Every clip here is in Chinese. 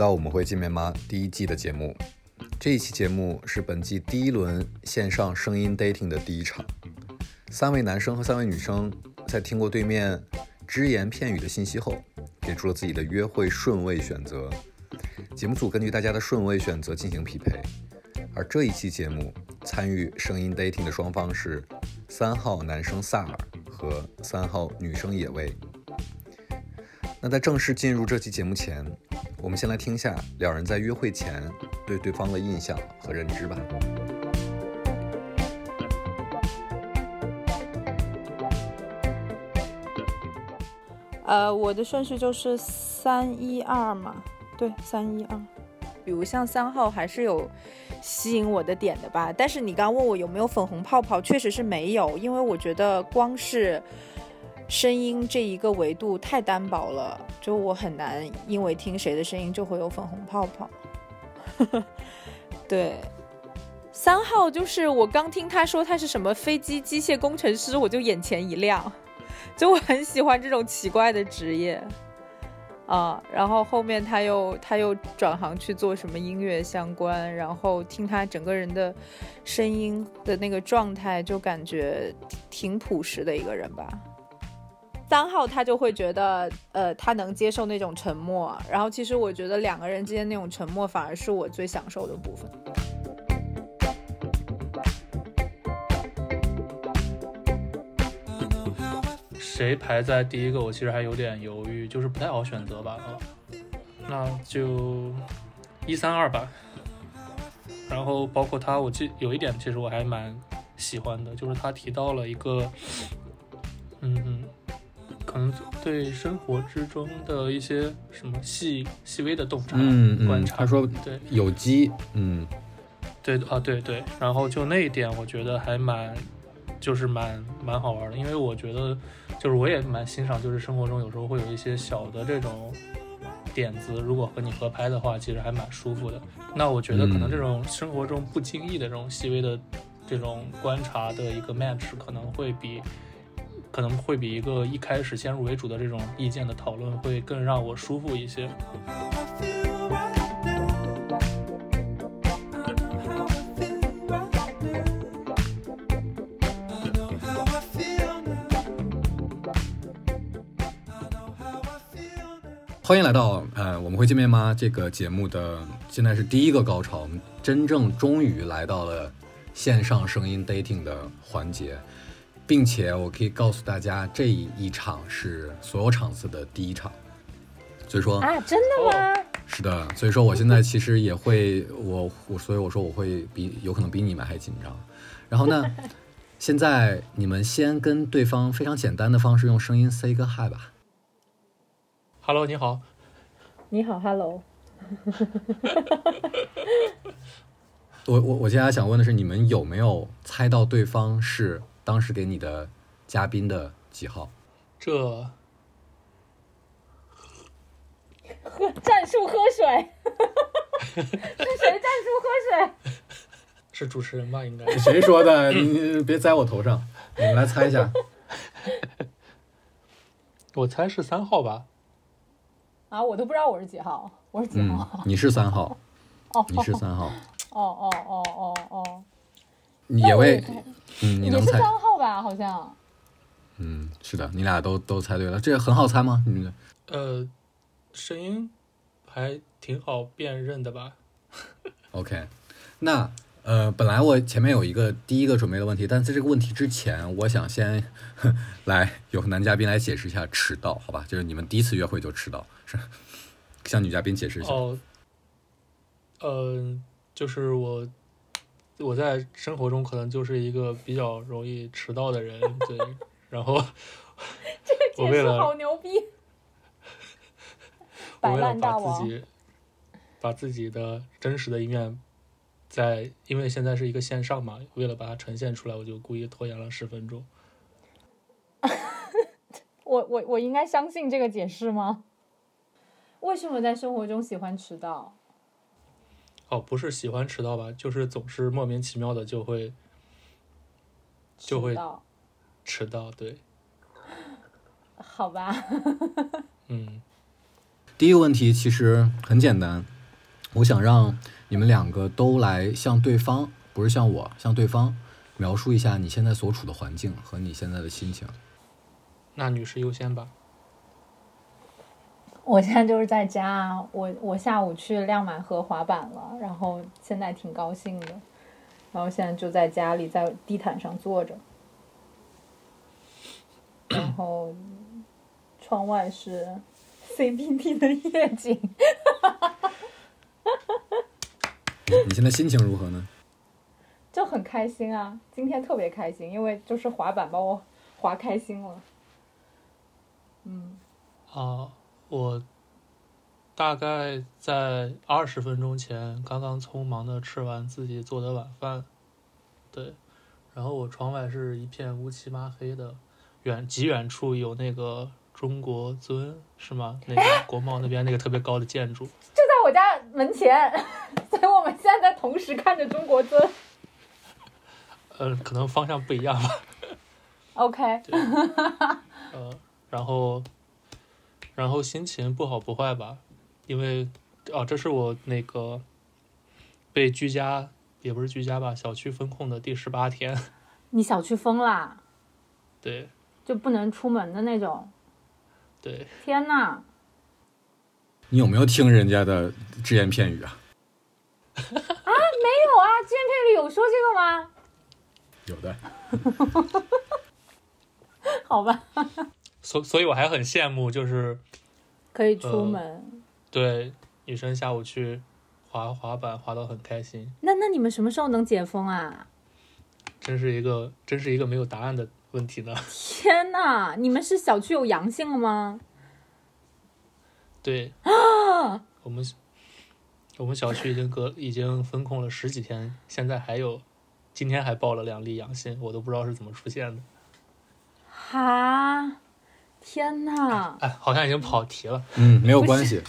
到《我们会见面吗》第一季的节目。这一期节目是本季第一轮线上声音 dating 的第一场。三位男生和三位女生在听过对面只言片语的信息后，给出了自己的约会顺位选择。节目组根据大家的顺位选择进行匹配。而这一期节目参与声音 dating 的双方是三号男生萨尔和三号女生野味。那在正式进入这期节目前，我们先来听一下两人在约会前对对方的印象和认知吧。呃，我的顺序就是三一二嘛，对，三一二。比如像三号还是有吸引我的点的吧，但是你刚问我有没有粉红泡泡，确实是没有，因为我觉得光是声音这一个维度太单薄了，就我很难因为听谁的声音就会有粉红泡泡。对，三号就是我刚听他说他是什么飞机机械工程师，我就眼前一亮，就我很喜欢这种奇怪的职业。啊，然后后面他又他又转行去做什么音乐相关，然后听他整个人的声音的那个状态，就感觉挺朴实的一个人吧。三号他就会觉得，呃，他能接受那种沉默，然后其实我觉得两个人之间那种沉默反而是我最享受的部分。谁排在第一个？我其实还有点犹豫，就是不太好选择吧。啊那就一三二吧。然后包括他，我记有一点，其实我还蛮喜欢的，就是他提到了一个，嗯嗯，可能对生活之中的一些什么细细微的洞察、嗯观察。他说对有机，嗯，对啊，对对。然后就那一点，我觉得还蛮。就是蛮蛮好玩的，因为我觉得，就是我也蛮欣赏，就是生活中有时候会有一些小的这种点子，如果和你合拍的话，其实还蛮舒服的。那我觉得可能这种生活中不经意的这种细微的这种观察的一个 match，可能会比可能会比一个一开始先入为主的这种意见的讨论会更让我舒服一些。欢迎来到呃，我们会见面吗？这个节目的现在是第一个高潮，真正终于来到了线上声音 dating 的环节，并且我可以告诉大家，这一场是所有场次的第一场，所以说啊，真的吗？是的，所以说我现在其实也会，我我所以我说我会比有可能比你们还紧张。然后呢，现在你们先跟对方非常简单的方式用声音 say 个 hi 吧。Hello，你好。你好，Hello。我我我接下来想问的是，你们有没有猜到对方是当时给你的嘉宾的几号？这喝 战术喝水，是谁战术喝水？是主持人吧？应该谁说的？你你别栽我头上！你们来猜一下。我猜是三号吧。啊，我都不知道我是几号，我是几号？嗯，你是三号。哦，你是三号。哦哦哦哦哦。野味，嗯，你能猜？三号吧，好像。嗯，是的，你俩都都猜对了，这很好猜吗？你们？呃，声音还挺好辨认的吧？OK，那呃，本来我前面有一个第一个准备的问题，但在这个问题之前，我想先 来有男嘉宾来解释一下迟到，好吧？就是你们第一次约会就迟到，是 向女嘉宾解释一下。哦，呃，就是我我在生活中可能就是一个比较容易迟到的人，对，然后 这个解释好牛逼，摆我为了把自己把自己的真实的一面在，因为现在是一个线上嘛，为了把它呈现出来，我就故意拖延了十分钟。我我我应该相信这个解释吗？为什么在生活中喜欢迟到？哦，不是喜欢迟到吧，就是总是莫名其妙的就会就会迟到迟到，对，好吧，嗯。第一个问题其实很简单，我想让你们两个都来向对方，不是向我，向对方描述一下你现在所处的环境和你现在的心情。那女士优先吧。我现在就是在家，我我下午去亮马河滑板了，然后现在挺高兴的，然后现在就在家里在地毯上坐着，然后窗外是 CBD 的夜景，你现在心情如何呢？就很开心啊！今天特别开心，因为就是滑板把我滑开心了。嗯，啊，我大概在二十分钟前刚刚匆忙的吃完自己做的晚饭，对，然后我窗外是一片乌漆麻黑的，远极远处有那个中国尊是吗？那个国贸那边那个特别高的建筑，就在我家门前，所以我们现在在同时看着中国尊。呃，可能方向不一样吧。OK，呃，然后，然后心情不好不坏吧，因为哦，这是我那个被居家也不是居家吧，小区封控的第十八天。你小区封啦，对就不能出门的那种。对，天呐，你有没有听人家的只言片语啊？啊没有啊，只言片里有说这个吗？有的。好吧，所所以我还很羡慕，就是可以出呃门。对女生下午去滑滑板滑到很开心，那那你们什么时候能解封啊？真是一个真是一个没有答案的问题呢。天呐，你们是小区有阳性了吗？对啊，我们我们小区已经隔已经封控了十几天，现在还有，今天还报了两例阳性，我都不知道是怎么出现的。哈，天呐，哎，好像已经跑题了。嗯，没有关系，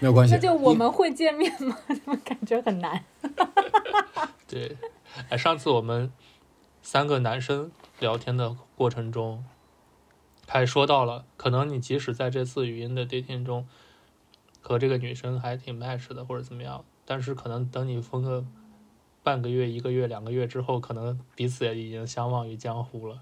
没有关系。那就我们会见面吗？怎么感觉很难？对，哎，上次我们三个男生聊天的过程中，还说到了，可能你即使在这次语音的 dating 中，和这个女生还挺 match 的，或者怎么样，但是可能等你分个半个月、一个月、两个月之后，可能彼此也已经相忘于江湖了。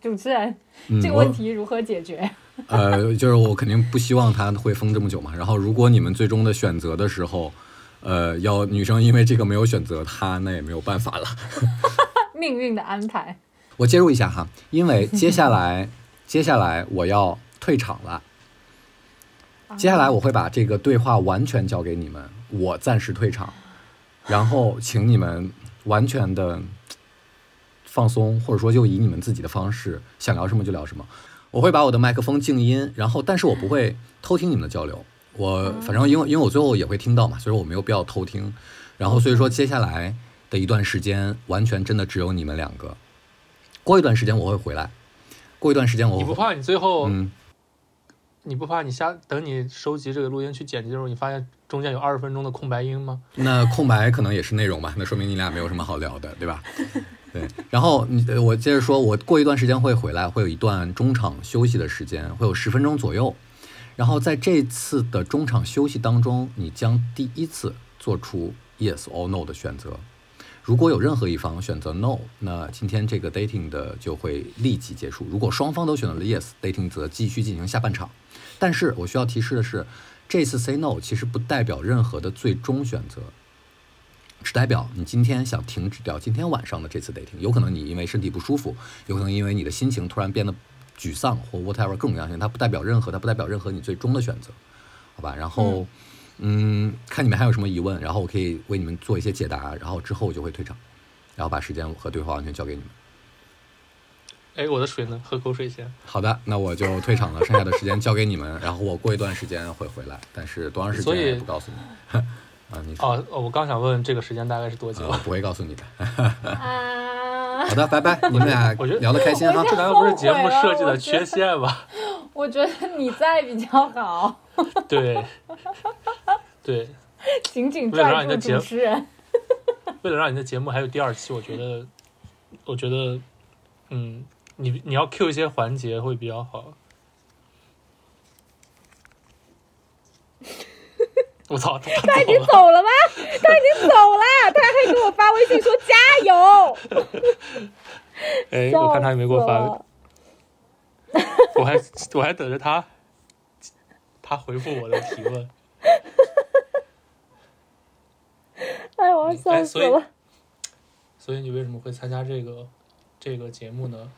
主持人，嗯这个问题如何解决？我呃，就是我肯定不希望他会封这么久嘛。然后，如果你们最终的选择的时候，呃，要女生因为这个没有选择他，那也没有办法了。命运的安排。我介入一下哈，因为接下来接下来我要退场了。接下来我会把这个对话完全交给你们，我暂时退场，然后请你们完全的放松，或者说就以你们自己的方式想聊什么就聊什么。我会把我的麦克风静音，然后但是我不会偷听你们的交流。我反正因为因为我最后也会听到嘛，所以说我没有必要偷听。然后所以说接下来的一段时间，完全真的只有你们两个。过一段时间我会回来，过一段时间我会你不怕你最后，嗯，你不怕你下等你收集这个录音去剪辑的时候，你发现中间有二十分钟的空白音吗？那空白可能也是内容吧，那说明你俩没有什么好聊的，对吧？对，然后你呃我接着说，我过一段时间会回来，会有一段中场休息的时间，会有十分钟左右。然后在这次的中场休息当中，你将第一次做出 yes or no 的选择。如果有任何一方选择 no，那今天这个 dating 的就会立即结束。如果双方都选择了 yes，dating 则继续进行下半场。但是我需要提示的是，这次 say no 其实不代表任何的最终选择，只代表你今天想停止掉今天晚上的这次 dating。有可能你因为身体不舒服，有可能因为你的心情突然变得沮丧或 whatever 各种各样的事情，它不代表任何，它不代表任何你最终的选择，好吧？然后，嗯，看你们还有什么疑问，然后我可以为你们做一些解答，然后之后我就会退场，然后把时间和对话完全交给你们。哎，我的水呢？喝口水先。好的，那我就退场了，剩下的时间交给你们，然后我过一段时间会回来，但是多长时间不告诉你。啊，你说哦，哦我刚想问这个时间大概是多久？啊，不会告诉你的。啊好，的，拜拜，你们俩我觉得聊得开心哈。这难道不是节目设计的缺陷吗？我觉得你在比较好，对，对，紧紧为了让你的节主持人。为了让你的节目还有第二期，我觉得，我觉得，嗯，你你要 Q 一些环节会比较好。我操，他他已经走了。吗？他已经走了，他还给我发微信说加油。哎，我看他有没有给我发 我还我还等着他，他回复我的提问。哎，我笑死哎所以了。所以你为什么会参加这个这个节目呢？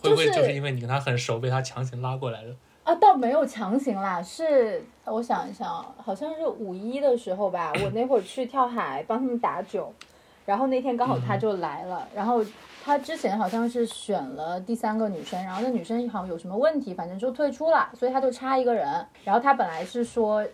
会不会就是就是因为你跟他很熟，被他强行拉过来的？啊，倒没有强行啦，是我想一想，好像是五一的时候吧，我那会儿去跳海帮他们打酒，然后那天刚好他就来了，然后他之前好像是选了第三个女生，然后那女生好像有什么问题，反正就退出了，所以他就差一个人，然后他本来是说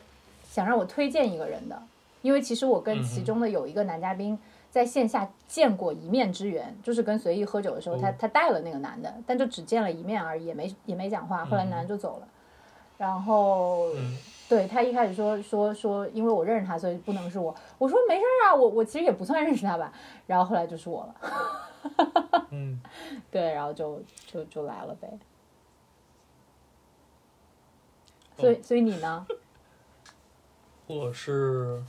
想让我推荐一个人的，因为其实我跟其中的有一个男嘉宾。在线下见过一面之缘，就是跟随意喝酒的时候，他哦他带了那个男的，但就只见了一面而已，也没也没讲话。后来男的就走了，然后嗯，对他一开始说说说，因为我认识他，所以不能是我。我说没事儿啊，我我其实也不算认识他吧。然后后来就是我了，嗯，对，然后就就就来了呗。所以所以你呢？我是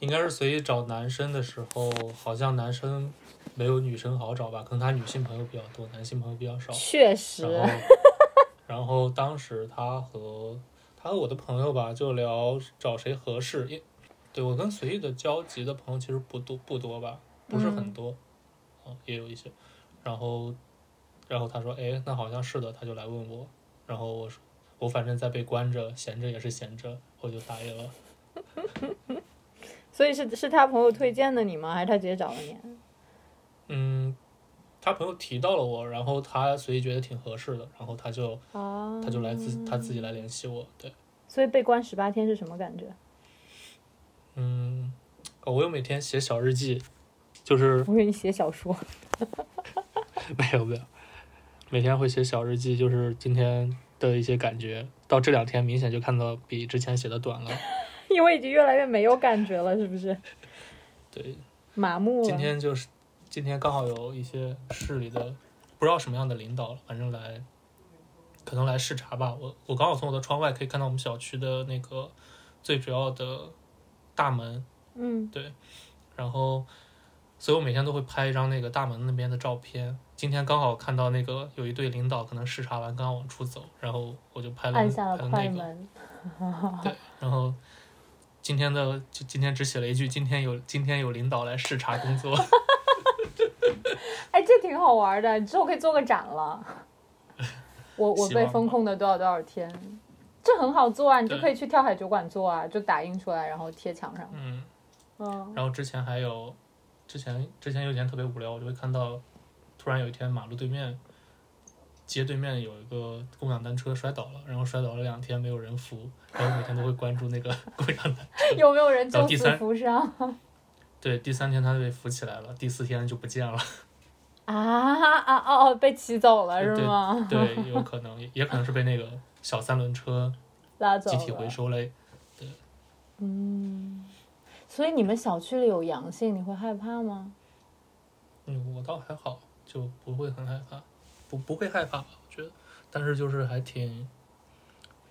应该是随意找男生的时候，好像男生没有女生好找吧，可能他女性朋友比较多，男性朋友比较少。确实，然后，然后当时他和他和我的朋友吧，就聊找谁合适。因对我跟随意的交集的朋友其实不多不多吧，不是很多，嗯，也有一些。然后，然后他说：“哎，那好像是的。”他就来问我，然后我说：“我反正在被关着，闲着也是闲着，我就答应了。所以是是他朋友推荐的你吗？还是他直接找了你？”嗯，他朋友提到了我，然后他随意觉得挺合适的，然后他就啊，他就来自他自己来联系我，对。所以被关十八天是什么感觉？嗯，哦，我有每天写小日记，就是我给你写小说。没有没有，每天会写小日记，就是今天的一些感觉。到这两天明显就看到比之前写的短了。因为已经越来越没有感觉了，是不是？对，麻木了。今天就是今天刚好有一些市里的不知道什么样的领导，反正来可能来视察吧。我我刚好从我的窗外可以看到我们小区的那个最主要的大门，嗯，对然后，所以我每天都会拍一张那个大门那边的照片。今天刚好看到那个有一对领导可能视察完刚刚往出走，然后我就拍了按下了。快门。对，然后今天的就今天只写了一句：今天有今天有领导来视察工作。哎，这挺好玩的，你之后可以做个展了。我我被封控的多少多少天，这很好做啊，你就可以去跳海酒馆做啊，就打印出来然后贴墙上。嗯，嗯，然后之前还有，之前之前有一天特别无聊，我就会看到，突然有一天马路对面，街对面有一个共享单车摔倒了，然后摔倒了两天没有人扶，然后每天都会关注那个 共享单车。有没有人救死扶伤 对，第三天他被扶起来了，第四天就不见了。啊啊哦哦，被骑走了是吗？对，有可能，也也可能是被那个小三轮车拉走了。集体回收类。嗯，所以你们小区里有阳性，你会害怕吗？嗯，我倒还好，就不会很害怕，不不会害怕吧？我觉得，但是就是还挺，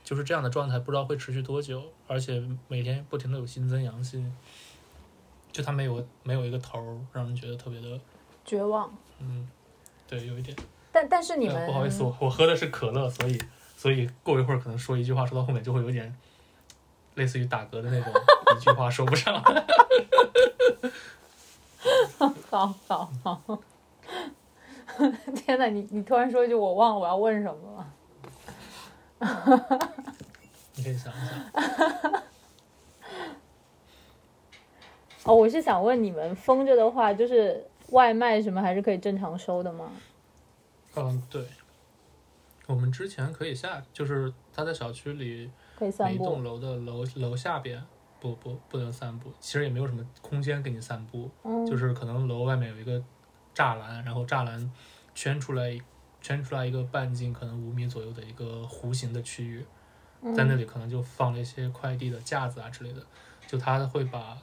就是这样的状态，不知道会持续多久，而且每天不停的有新增阳性，就它没有没有一个头儿，让人觉得特别的，绝望。嗯，对，有一点。但但是你呃们、不好意思，我我喝的是可乐，所以所以过一会儿可能说一句话，说到后面就会有点类似于打嗝的那种，一句话说不上 来。好好好。天呐，你你突然说一句，我忘了我要问什么了。你可以想一想。哦，我是想问你们封着的话，就是外卖什么还是可以正常收的吗？嗯，对。我们之前可以下，就是他在小区里可以散每一栋。楼的楼楼下边，不不不能散步，其实也没有什么空间给你散步，嗯，就是可能楼外面有一个栅栏，然后栅栏圈出来圈出来一个半径可能五米左右的一个弧形的区域，在那里可能就放了一些快递的架子啊之类的，就他会把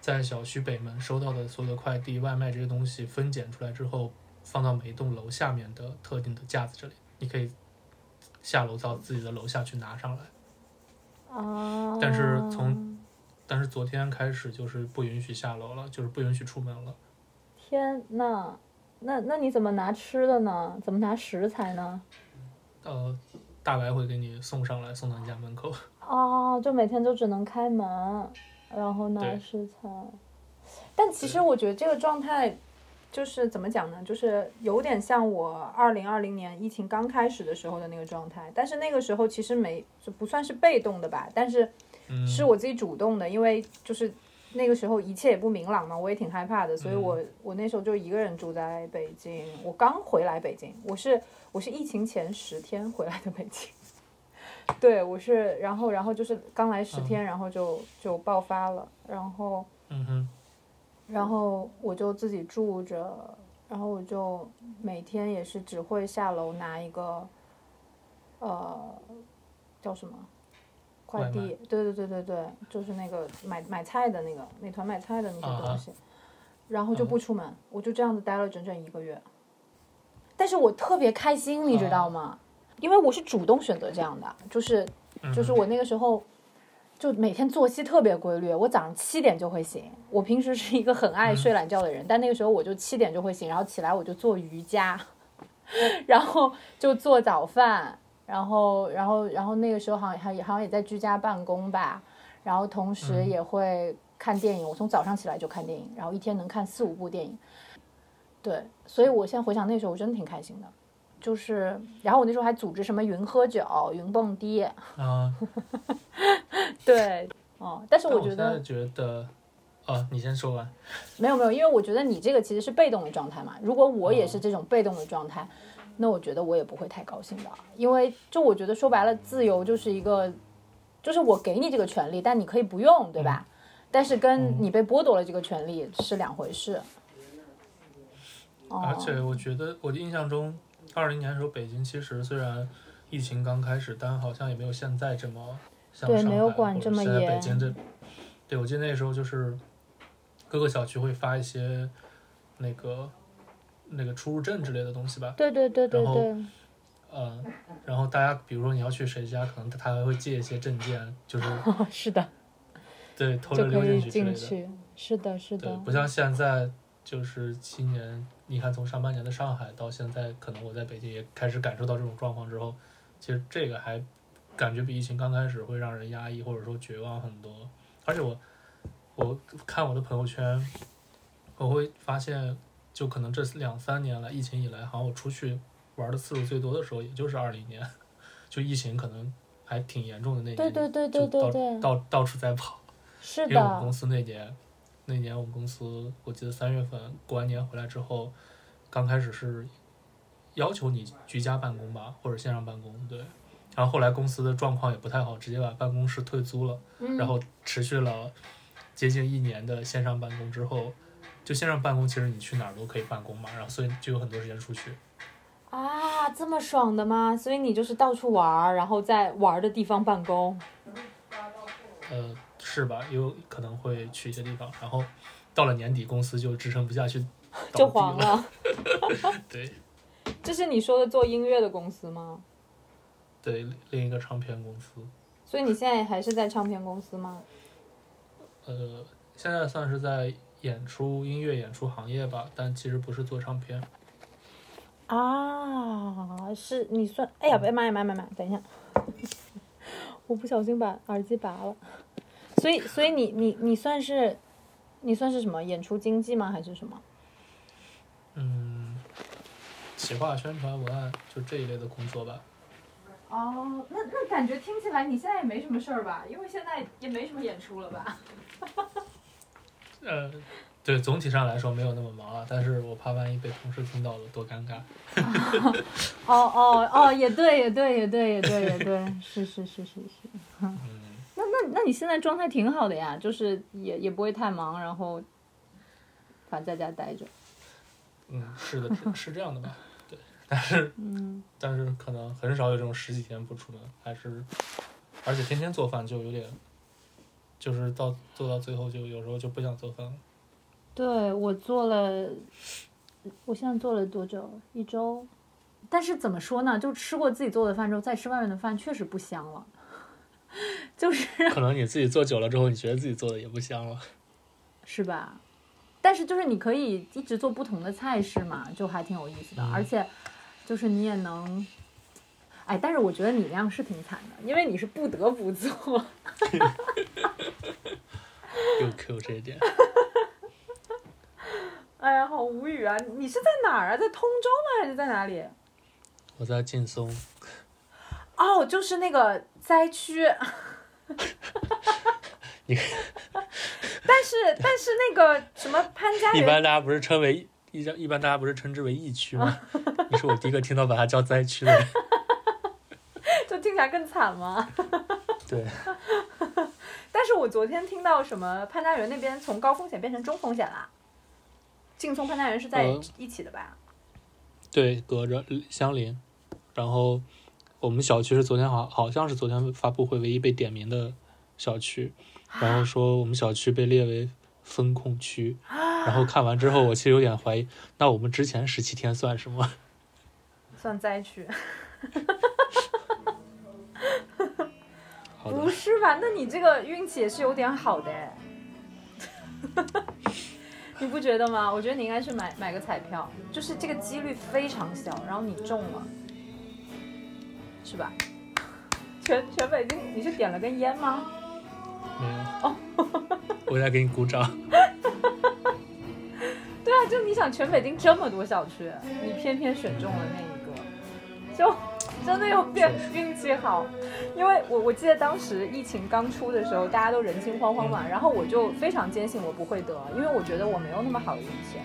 在小区北门收到的所有的快递、外卖这些东西分拣出来之后，放到每一栋楼下面的特定的架子这里，你可以下楼到自己的楼下去拿上来。啊，但是从但是昨天开始就是不允许下楼了，就是不允许出门了。天呐，那那你怎么拿吃的呢？怎么拿食材呢？呃，大白会给你送上来，送到你家门口。哦，就每天就只能开门，然后拿食材。但其实我觉得这个状态，就是怎么讲呢？就是有点像我二零二零年疫情刚开始的时候的那个状态。但是那个时候其实没就不算是被动的吧，但是嗯，是我自己主动的，因为就是那个时候一切也不明朗嘛，我也挺害怕的，所以我、我那时候就一个人住在北京。我刚回来北京，我是我是疫情前十天回来的北京。对，我是，然后然后就是刚来十天，然后就就爆发了，然后嗯哼，然后我就自己住着，然后我就每天也是只会下楼拿一个，呃，叫什么快递？对对对对对，就是那个买买菜的那个美团买菜的那些啊东西，然后就嗯不出门，我就这样子待了整整一个月。但是我特别开心，你知道吗？因为我是主动选择这样的，就是嗯就是我那个时候就每天作息特别规律，我早上七点就会醒。我平时是一个很爱睡懒觉的人，但那个时候我就七点就会醒，然后起来我就做瑜伽，然后就做早饭，然后然后然后那个时候好像还好像也在居家办公吧，然后同时嗯也会看电影。我从早上起来就看电影，然后一天能看四五部电影。对，所以我现在回想那时候，我真的挺开心的。就是，然后我那时候还组织什么云喝酒、云蹦迪，啊，对，哦，但是但我觉得在觉得，啊，你先说完。没有没有，因为我觉得你这个其实是被动的状态嘛。如果我也是这种被动的状态，那我觉得我也不会太高兴的，因为就我觉得说白了，自由就是一个，就是我给你这个权利，但你可以不用，对吧？但是跟你被剥夺了这个权利是两回事。哦，而且我觉得我的印象中，二零年的时候北京其实虽然疫情刚开始，但好像也没有现在这么像对上海没有管这么严北京这，对我记得那时候就是各个小区会发一些那个那个出入证之类的东西吧，对对对对然后对，嗯，然后大家比如说你要去谁家，可能他还会借一些证件，就是 是的，对偷就着溜进去之类的。是的，是对，的，不像现在，就是今年，你看从上半年的上海到现在，可能我在北京也开始感受到这种状况之后，其实这个还感觉比疫情刚开始会让人压抑或者说绝望很多。而且我我看我的朋友圈，我会发现，就可能这两三年来，疫情以来，好像我出去玩的次数最多的时候，也就是二零年，就疫情可能还挺严重的那年，对对对对就到对对，到到处在跑。是的因为我们公，司那年，那年我们公司我记得三月份过完年回来之后，刚开始是要求你居家办公吧，或者线上办公，对。然后后来公司的状况也不太好，直接把办公室退租了，嗯然后持续了接近一年的线上办公之后，就线上办公其实你去哪儿都可以办公嘛，然后所以就有很多时间出去。啊，这么爽的吗？所以你就是到处玩儿，然后在玩儿的地方办公。呃，是吧？有可能会去一些地方，然后到了年底公司就支撑不下去，就黄了。对。这是你说的做音乐的公司吗？对，另一个唱片公司，所以你现在还是在唱片公司吗？呃，现在算是在演出音乐演出行业吧，但其实不是做唱片。啊，是你算？哎呀，妈呀妈呀妈呀！等一下，我不小心把耳机拔了。所以，所以你你你算是，你算是什么演出经济吗？还是什么？嗯，企划、宣传、文案就这一类的工作吧。哦，那那感觉听起来你现在也没什么事儿吧？因为现在也没什么演出了吧？呃，对，总体上来说没有那么忙啊，但是我怕万一被同事听到了，多尴尬。哦哦哦，也对，也对，也对，也对，也对，是是是是是。嗯，那那那你现在状态挺好的呀，就是也也不会太忙，然后反正在家待着。嗯，是的，是是这样的吧？对，但是嗯，但是可能很少有这种十几天不出门，还是，而且天天做饭就有点，就是到做到最后就有时候就不想做饭了。对我做了，我现在做了多久？一周。但是怎么说呢？就吃过自己做的饭之后，再吃外面的饭确实不香了。就是可能你自己做久了之后，你觉得自己做的也不香了。是吧？但是就是你可以一直做不同的菜式嘛，就还挺有意思的。嗯而且就是你也能，哎，但是我觉得你那样是挺惨的，因为你是不得不做。又 Q 这一点，哎呀，好无语啊！你是在哪儿啊？在通州吗？还是在哪里？我在劲松，哦，就是那个灾区。你 但是但是那个什么潘家一般大家不是称为一一般大家不是称之为疫区吗？你是我第一个听到把它叫灾区的人。就听起来更惨吗？对，但是我昨天听到什么潘家园那边从高风险变成中风险啦。劲松潘家园是在呃一起的吧？对，隔着相邻。然后我们小区是昨天好好像是昨天发布会唯一被点名的小区，然后说我们小区被列为风控区。然后看完之后，我其实有点怀疑，那我们之前十七天算什么？算灾区？好的不，是吧？那你这个运气也是有点好的哎，你不觉得吗？我觉得你应该去买买个彩票，就是这个几率非常小，然后你中了，是吧？全全北京，你是点了根烟吗？没有。哦我在给你鼓掌。对啊，就你想全北京这么多小区，你偏偏选中了那一个，就真的有变运气好。因为我我记得当时疫情刚出的时候，大家都人心惶惶嘛，然后我就非常坚信我不会得，因为我觉得我没有那么好的运气。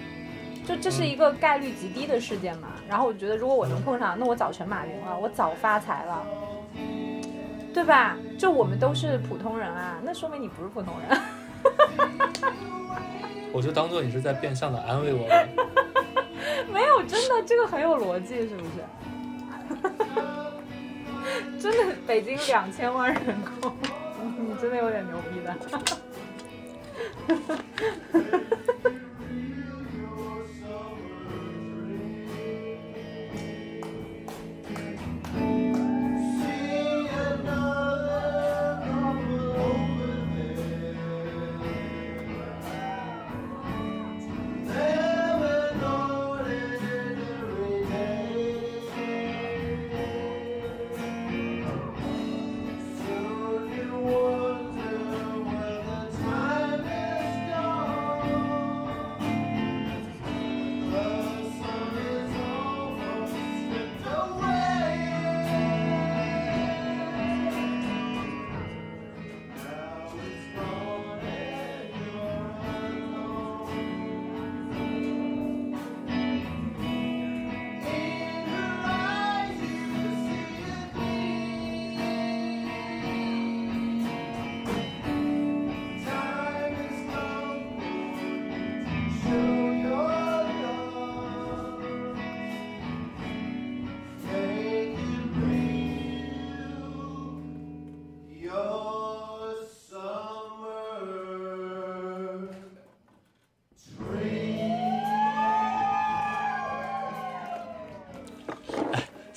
就这是一个概率极低的事件嘛，然后我觉得如果我能碰上，那我早成马云了，我早发财了，对吧？就我们都是普通人啊，那说明你不是普通人。我就当做你是在变相的安慰我吧。没有，真的这个很有逻辑，是不是？真的，北京两千万人口，你真的有点牛逼的。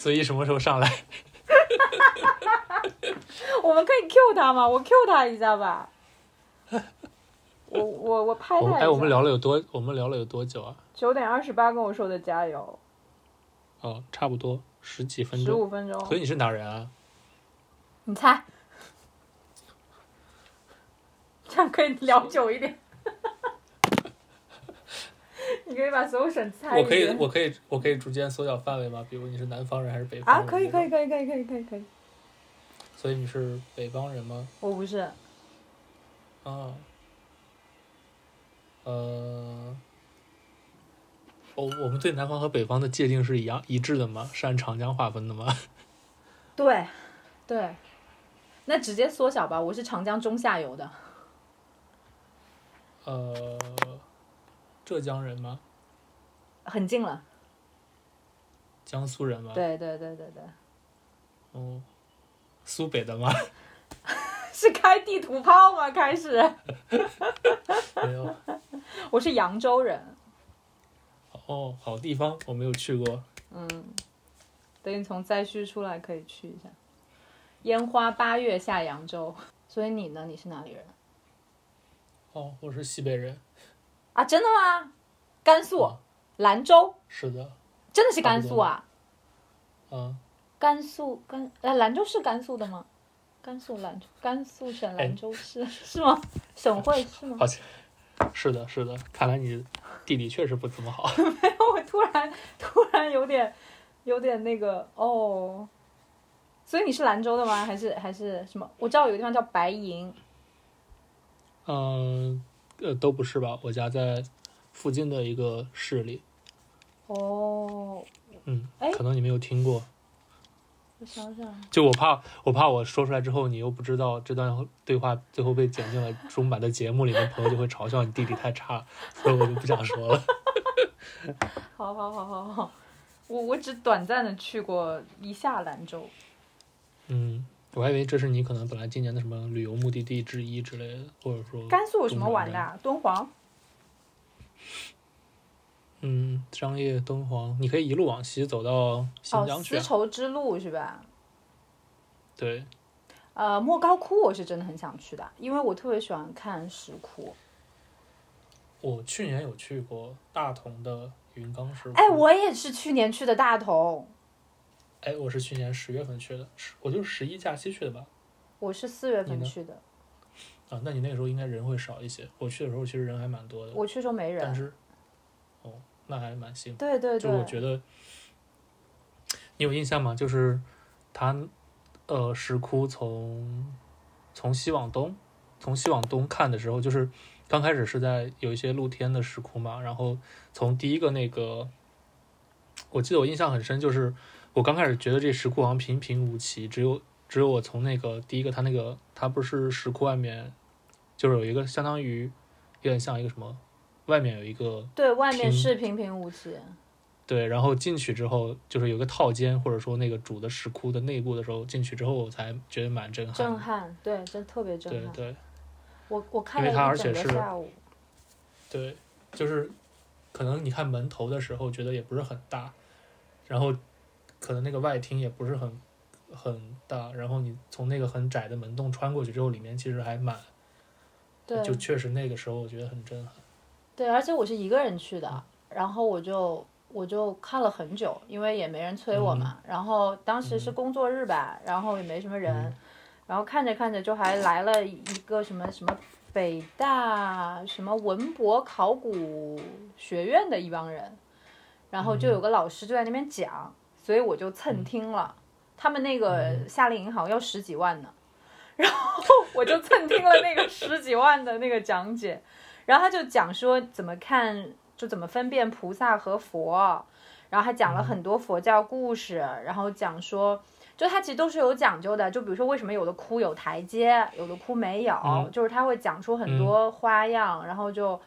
所以什么时候上来？我们可以 Q 他吗？我 Q 他一下吧。我我我拍他一下。哎，我们聊了有多？我们聊了有多久啊？九点二十八跟我说的加油，哦，差不多十几分钟十。五分钟。所以你是哪人啊？你猜，这样可以聊久一点。你可以把所有省猜我可以，我可以，我可以逐渐缩小范围吗？比如你是南方人还是北方啊，人？可以可以。可以可以可以可以可以。所以你是北方人吗？我不是，啊，呃，我我们对南方和北方的界定是一样一致的吗？是按长江划分的吗？对，对，那直接缩小吧，我是长江中下游的，呃，浙江人吗？很近了。江苏人吗？。对对对对对，哦，苏北的吗？是开地图炮吗？开始，没有。我是扬州人。哦，好地方，我没有去过。嗯，等你从灾区出来可以去一下。烟花八月下扬州，所以你呢？你是哪里人哦，我是西北人。啊？真的吗？甘肃哦兰州，是的，真的是甘肃啊？嗯，甘肃甘呃兰州是甘肃的吗？甘肃兰州，甘肃省哎兰州市、是吗？省会是吗？好像是的，是的。看来你地理确实不怎么好。没有我突然突然有点有点那个哦，所以你是兰州的吗？还是还是什么？我知道有个地方叫白银，嗯，呃，都不是吧？我家在附近的一个市里。哦，嗯哎，可能你没有听过。我想想，就我怕，我怕我说出来之后，你又不知道这段对话最后被剪进了中版的节目里面，朋友就会嘲笑你地理太差，所以我就不想说了。好好好好好，我我只短暂的去过一下兰州，嗯，我还以为这是你可能本来今年的什么旅游目的地之一之类的，或者说，甘肃有什么玩的、啊？敦煌。嗯，张掖、敦煌，你可以一路往西走到新哦，疆去、丝啊。绸之路是吧？对，呃，莫高窟我是真的很想去的，因为我特别喜欢看石窟。我去年有去过大同的云冈石窟。哎，我也是去年去的大同，哎，我是去年十月份去的，十我就是十一假期去的吧？我是四月份去的，啊，那你那个时候应该人会少一些。我去的时候其实人还蛮多的，我去的时候没人。但是，哦，那还蛮幸福。对对就我，觉得，你有印象吗？就是它，呃，石窟从从西往东，从西往东看的时候，就是刚开始是在有一些露天的石窟嘛，然后从第一个那个，我记得我印象很深，就是我刚开始觉得这石窟好像平平无奇，只有只有我从那个第一个，它那个它不是石窟外面，就是有一个相当于有点像一个什么，外面有一个对外面是平平无奇。对，然后进去之后，就是有个套间，或者说那个主的石窟的内部的时候，进去之后我才觉得蛮震撼。震撼，对，真特别震撼。对对我我看因为它了一整而且是个下午。对，就是可能你看门头的时候觉得也不是很大，然后可能那个外厅也不是很很大，然后你从那个很窄的门洞穿过去之后，里面其实还蛮，对就确实那个时候我觉得很震撼。对，而且我是一个人去的，然后我就我就看了很久，因为也没人催我嘛。然后当时是工作日吧，然后也没什么人，嗯然后看着看着就还来了一个什么什么北大什么文博考古学院的一帮人，然后就有个老师就在那边讲，所以我就蹭听了。他们那个夏令营好像要十几万呢，然后我就蹭听了那个 十几万的那个讲解。然后他就讲说怎么看，就怎么分辨菩萨和佛，然后还讲了很多佛教故事，然后讲说，就他其实都是有讲究的，就比如说为什么有的窟有台阶，有的窟没有，嗯。就是他会讲出很多花样，然后就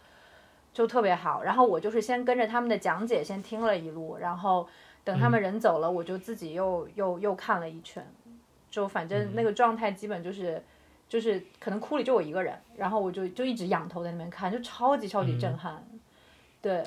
就特别好。然后我就是先跟着他们的讲解先听了一路，然后等他们人走了，我就自己又又又看了一圈，就反正那个状态基本就是。就是可能窟里就我一个人，然后我就就一直仰头在那边看，就超级超级震撼。对，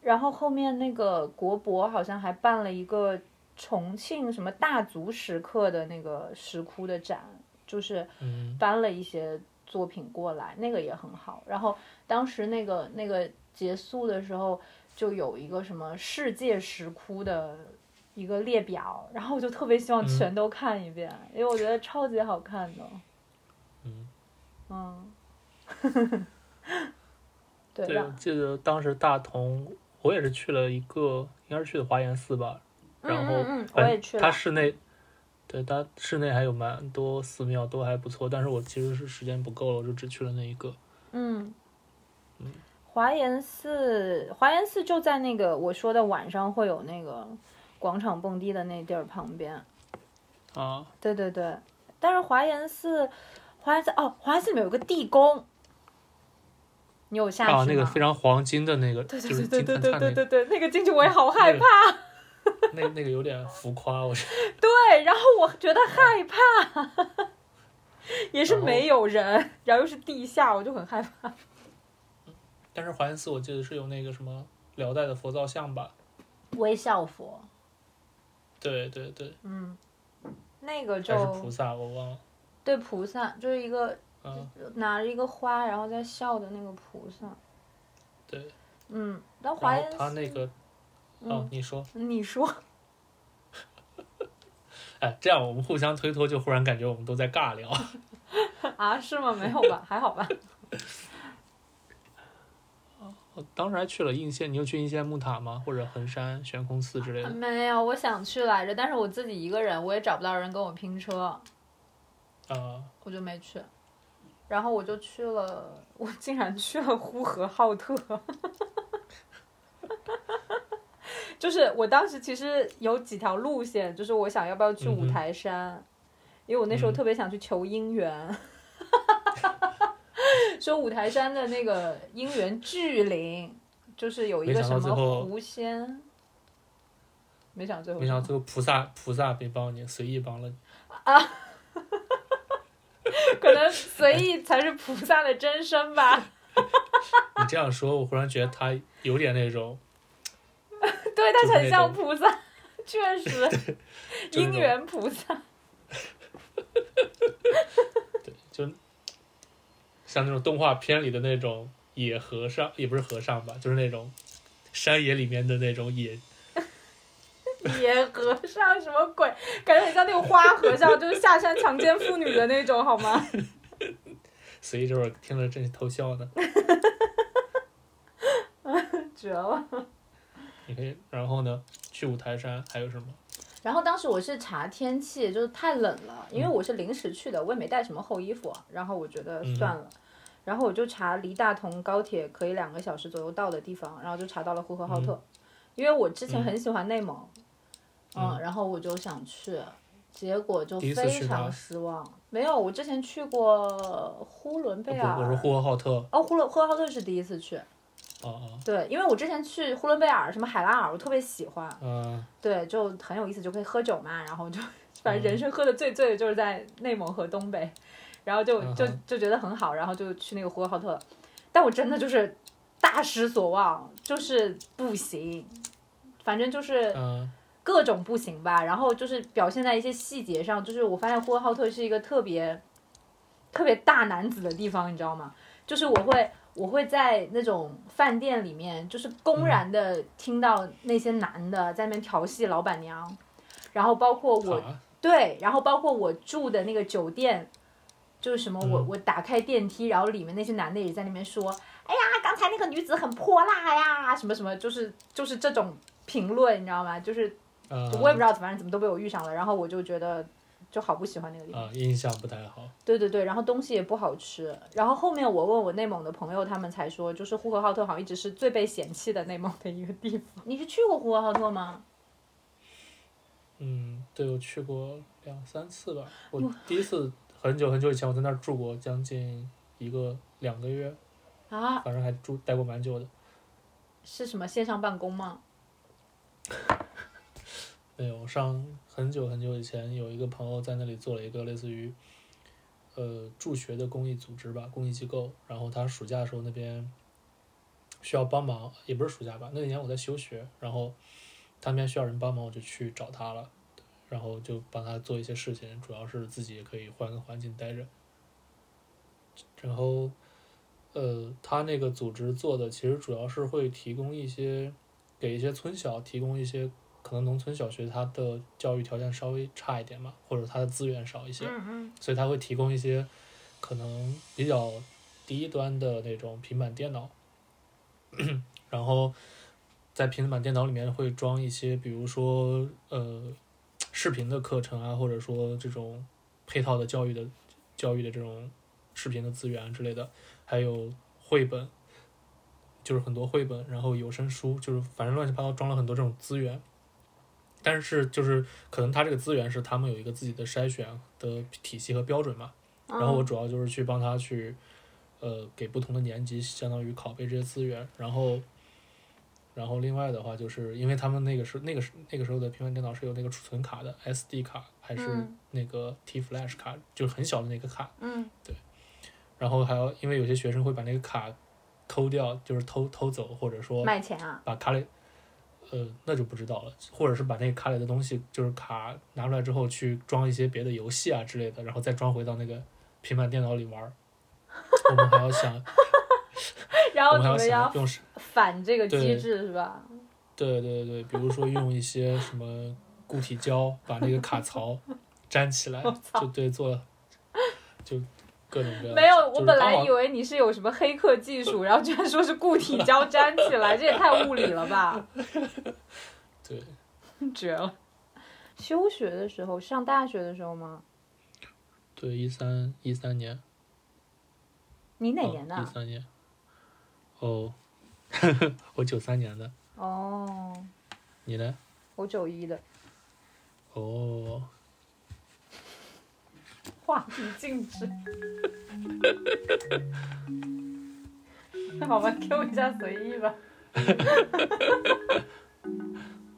然后后面那个国博好像还办了一个重庆什么大足石刻的那个石窟的展，就是嗯搬了一些作品过来，那个也很好。然后当时那个那个结束的时候，就有一个什么世界石窟的一个列表，然后我就特别希望全都看一遍，因为我觉得超级好看的。嗯，嗯，对，我记得当时大同我也是去了一个，应该是去的华严寺吧，然后嗯嗯嗯我也去了。它室内，对，它室内还有蛮多寺庙都还不错，但是我其实是时间不够了，我就只去了那一个。嗯，华严寺，华严寺就在那个我说的晚上会有那个广场蹦迪的那地儿旁边。啊，对对对，但是华严寺，华严寺哦，华严寺里面有个地宫，你有下去吗？啊，那个非常黄金的那个，对就是对对对对金灿灿那个，对对对，那个进去我也好害怕。那那个有点浮夸，我是。对，然后我觉得害怕，也是没有人，然后又是地下，我就很害怕。但是华严寺我记得是有那个什么辽代的佛造像吧？微笑佛，对对对，嗯，那个就是就菩萨，我忘了。对菩萨，就是一个嗯，拿着一个花，然后在笑的那个菩萨。对。嗯，但华严寺，他那个，哦嗯，，你说，你说，哎，这样我们互相推脱，就忽然感觉我们都在尬聊。啊，是吗？没有吧？还好吧？我当时还去了应县，你有去应县木塔吗？或者衡山悬空寺之类的？没有，我想去来着，但是我自己一个人，我也找不到人跟我拼车，啊、我就没去。然后我就去了，我竟然去了呼和浩特。就是我当时其实有几条路线，就是我想要不要去五台山，因为我那时候嗯特别想去求姻缘。说五台山的那个姻缘巨灵，就是有一个什么狐仙，没想到最后没想到最后菩萨菩萨没帮你，随意帮了你啊。可能随意才是菩萨的真身吧。你这样说，我忽然觉得他有点那种，对，他很像菩萨，确实，姻缘菩萨。对，就像那种动画片里的那种野和尚，也不是和尚吧，就是那种山野里面的那种野，野和尚什么鬼？感觉很像那个花和尚，就是下山强奸妇女的那种，好吗？所以这会儿听了真是偷笑呢。绝了。你可以，然后呢，去五台山还有什么？然后当时我是查天气，就是太冷了，因为我是临时去的，我也没带什么厚衣服，然后我觉得算了。然后我就查离大同高铁可以两个小时左右到的地方，然后就查到了呼和浩特，因为我之前很喜欢内蒙，嗯，嗯然后我就想去，结果就非常失望。没有，我之前去过呼伦贝尔，我是呼和浩特。哦，呼伦呼和浩特是第一次去，哦哦，对，因为我之前去呼伦贝尔什么海拉尔，我特别喜欢，嗯。对，就很有意思，就可以喝酒嘛，然后就反正人生喝的最醉的就是在内蒙和东北，然后就就就觉得很好，然后就去那个呼和浩特，但我真的就是大失所望，就是不行，反正就是嗯。各种不行吧，然后就是表现在一些细节上，就是我发现呼和浩特是一个特别特别大男子的地方，你知道吗？就是我会我会在那种饭店里面，就是公然的听到那些男的在那边调戏老板娘，然后包括我啊。对，然后包括我住的那个酒店，就是什么我嗯我打开电梯，然后里面那些男的也在那边说，哎呀，刚才那个女子很泼辣呀，什么什么，就是就是这种评论，你知道吗？就是嗯，我也不知道，反正怎么都被我遇上了，然后我就觉得就好不喜欢那个地方。啊，印象不太好。对对对，然后东西也不好吃。然后后面我问我内蒙的朋友，他们才说，就是呼和浩特好像一直是最被嫌弃的内蒙的一个地方。你是去过呼和浩特吗？嗯，对，我去过两三次吧。我第一次很久很久以前，我在那儿住过将近一个两个月，啊，反正还住待过蛮久的。是什么线上办公吗？没有，上很久很久以前，有一个朋友在那里做了一个类似于，呃，助学的公益组织吧，公益机构。然后他暑假的时候那边需要帮忙，也不是暑假吧，那年我在休学，然后他那边需要人帮忙，我就去找他了，然后就帮他做一些事情，主要是自己也可以换个环境待着。然后，呃，他那个组织做的其实主要是会提供一些，给一些村小提供一些可能农村小学它的教育条件稍微差一点嘛，或者它的资源少一些，嗯所以他会提供一些可能比较低端的那种平板电脑，然后在平板电脑里面会装一些，比如说呃视频的课程啊，或者说这种配套的教育的教育的这种视频的资源之类的，还有绘本，就是很多绘本，然后有声书，就是反正乱七八糟装了很多这种资源。但是就是可能他这个资源是他们有一个自己的筛选的体系和标准嘛，然后我嗯主要就是去帮他去，呃，给不同的年级相当于拷贝这些资源，然后，然后另外的话，就是因为他们那个时那个时那个时候的平板电脑是有那个储存卡的 SD 卡还是嗯。那个 T Flash 卡，就是很小的那个卡，嗯。对。然后还要因为有些学生会把那个卡偷掉，就是偷偷走，或者说卖钱啊，把卡里，呃，那就不知道了，或者是把那个卡里的东西，就是卡拿出来之后去装一些别的游戏啊之类的，然后再装回到那个平板电脑里玩。我们还要想，然后我们还要你们要用，反这个机制是吧？对对对，比如说用一些什么固体胶把那个卡槽粘起来，就对做了，就各种各样。没有，我本来以为你是有什么黑客技术，然后居然说是固体胶粘起来，这也太物理了吧！对，绝了。休学的时候，上大学的时候吗？对一三一三年，你哪年的一？三年，哦，我九三年的，哦，你呢？我九一的。哦，话题静止。好吧，Q 一下随意吧。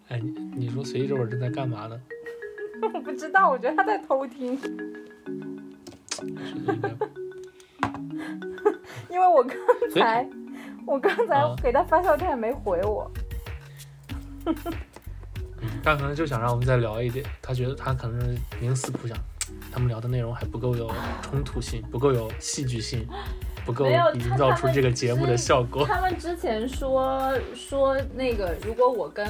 哎，你你说随意这会儿正在干嘛呢？我不知道，我觉得他在偷听，因为我刚才我刚才啊给他发消息，他也没回我。他可能就想让我们再聊一点，他觉得他可能是冥思苦想，他们聊的内容还不够有冲突性，不够有戏剧性，不够营造出这个节目的效果。他们之前说说那个，如果我跟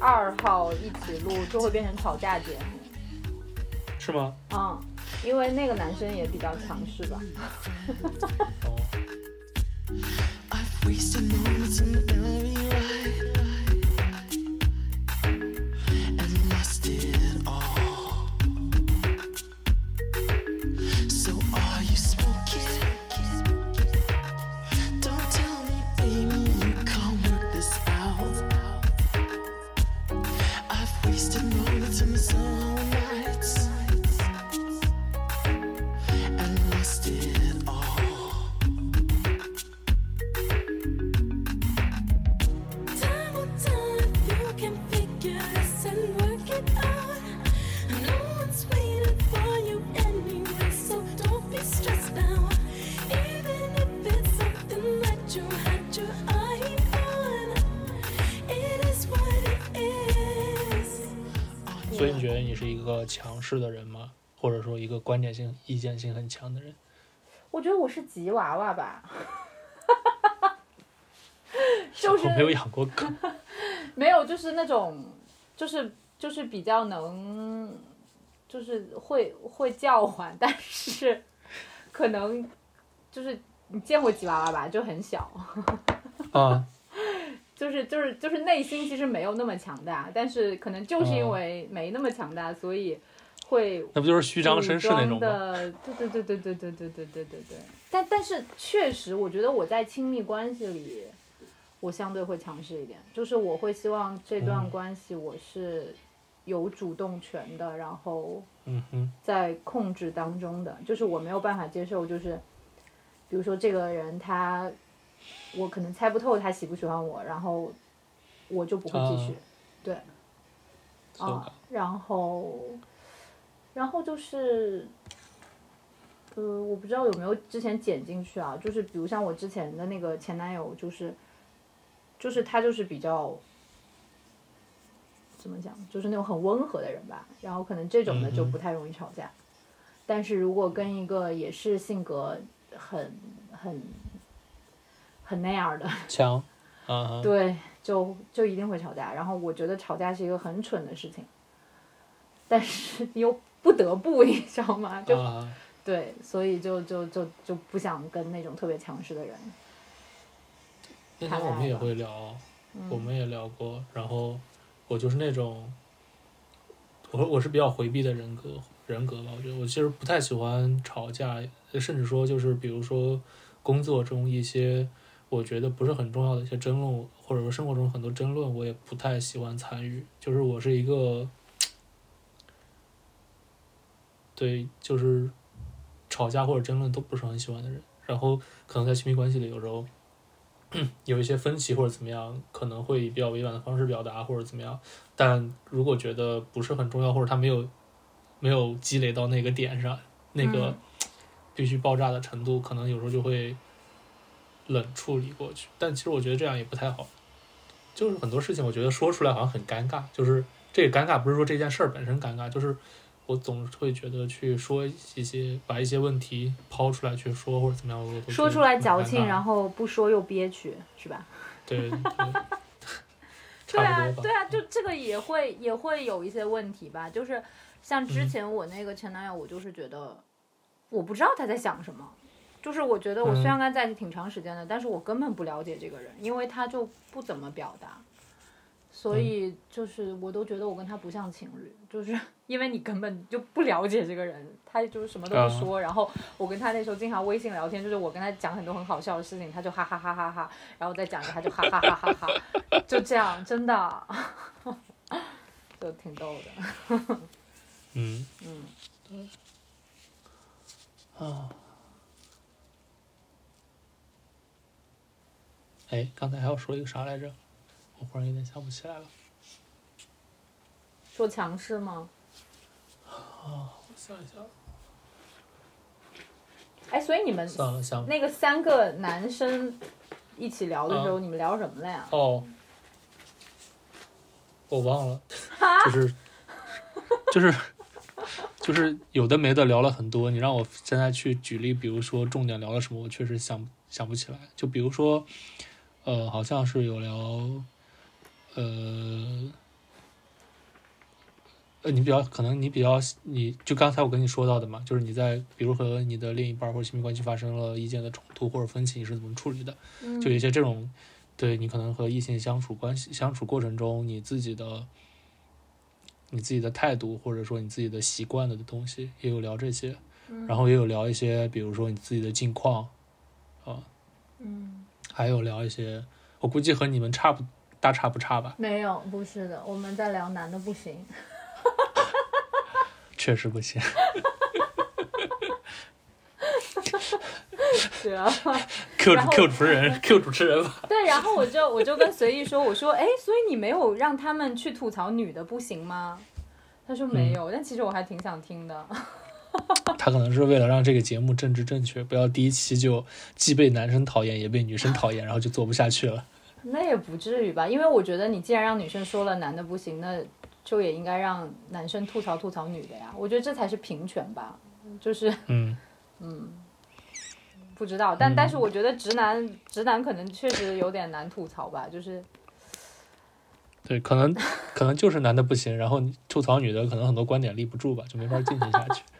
二号一起录，就会变成吵架节目。是吗？嗯，因为那个男生也比较强势吧。哦，Wasting 个强势的人吗？或者说一个观点性、意见性很强的人？我觉得我是吉娃娃吧，就是我没有养过狗。没有，就是那种，就是就是比较能，就是会会叫唤，但是可能就是你见过吉娃娃吧，就很小，啊，就是就是就是内心其实没有那么强大，但是可能就是因哦为没那么强大，所以会那不就是虚张声势那种吗？武装的，对对对对对对对对对对对。但但是确实，我觉得我在亲密关系里，我相对会强势一点，就是我会希望这段嗯关系我是有主动权的，然后嗯哼，在控制当中的，就是我没有办法接受，就是比如说这个人他，我可能猜不透他喜不喜欢我，然后我就不会继续，啊对。そう啊か，然后， 然后就是，呃，我不知道有没有之前剪进去啊，就是比如像我之前的那个前男友，就是，就是他就是比较，怎么讲，就是那种很温和的人吧，然后可能这种的就不太容易吵架，但是如果跟一个也是性格很很很那样的，强，啊，对，就就一定会吵架。然后我觉得吵架是一个很蠢的事情，但是 又不得不，你知道吗？就、啊，对，所以就就就就不想跟那种特别强势的人。那天我们也会聊，嗯我们也聊过，然后我就是那种，我我是比较回避的人格人格吧，我觉得我其实不太喜欢吵架，甚至说就是比如说工作中一些我觉得不是很重要的一些争论，或者说生活中很多争论，我也不太喜欢参与。就是我是一个，对，就是吵架或者争论都不是很喜欢的人。然后可能在亲密关系里，有时候 有一些分歧或者怎么样，可能会以比较委婉的方式表达或者怎么样。但如果觉得不是很重要，或者他没有没有积累到那个点上，那个嗯 必须爆炸的程度，可能有时候就会冷处理过去。但其实我觉得这样也不太好，就是很多事情我觉得说出来好像很尴尬，就是这个尴尬不是说这件事儿本身尴尬，就是我总是会觉得去说一些把一些问题抛出来去说或者怎么样，我都说出来矫情，然后后不说又憋屈，是吧？对 对，对 啊。对啊，就这个也会也会有一些问题吧。就是像之前我那个前男友，我就是觉得我不知道他在想什么，就是我觉得我虽然跟他在一起挺长时间的，但是我根本不了解这个人，因为他就不怎么表达，所以就是我都觉得我跟他不像情侣，就是 因为你根本就不了解这个人，他就是什么都不说，然后我跟他那时候经常微信聊天，就是我跟他讲很多很好笑的事情，他就哈哈哈哈哈，然后再讲一个他就哈哈哈哈哈，就这样，真的，就挺逗的。嗯。嗯，啊，哎，刚才还要说一个啥来着？我忽然有点想不起来了。说强势吗？啊我想一想，哎，所以你们算了，想那个三个男生一起聊的时候，嗯你们聊什么了呀？哦，我忘了，就是就是就是有的没的聊了很多。你让我现在去举例，比如说重点聊了什么，我确实想想不起来。就比如说，呃，好像是有聊，呃。呃，你比较可能你比较，你就刚才我跟你说到的嘛，就是你在比如和你的另一半或者亲密关系发生了意见的冲突或者分歧，你是怎么处理的？嗯就有一些这种，对你可能和异性相处关系相处过程中，你自己的你自己的态度，或者说你自己的习惯的东西，也有聊这些，然后也有聊一些，比如说你自己的近况，啊，嗯，还有聊一些，我估计和你们差不大差不差吧，没有，不是的，我们在聊男的不行。确实不行。对啊，Q Q 主持人 Q 主持人吧，对，然后我就我就跟随意说，我说，哎，所以你没有让他们去吐槽女的不行吗？他说没有，但其实我还挺想听的。他可能是为了让这个节目政治正确，不要第一期就既被男生讨厌也被女生讨厌，然后就做不下去了。那也不至于吧，因为我觉得你既然让女生说了男的不行，那就也应该让男生吐槽吐槽女的呀。我觉得这才是平权吧，就是 嗯，不知道，但、但是我觉得直男直男可能确实有点难吐槽吧，就是对，可能可能就是男的不行，然后吐槽女的，可能很多观点立不住吧，就没法进行下去。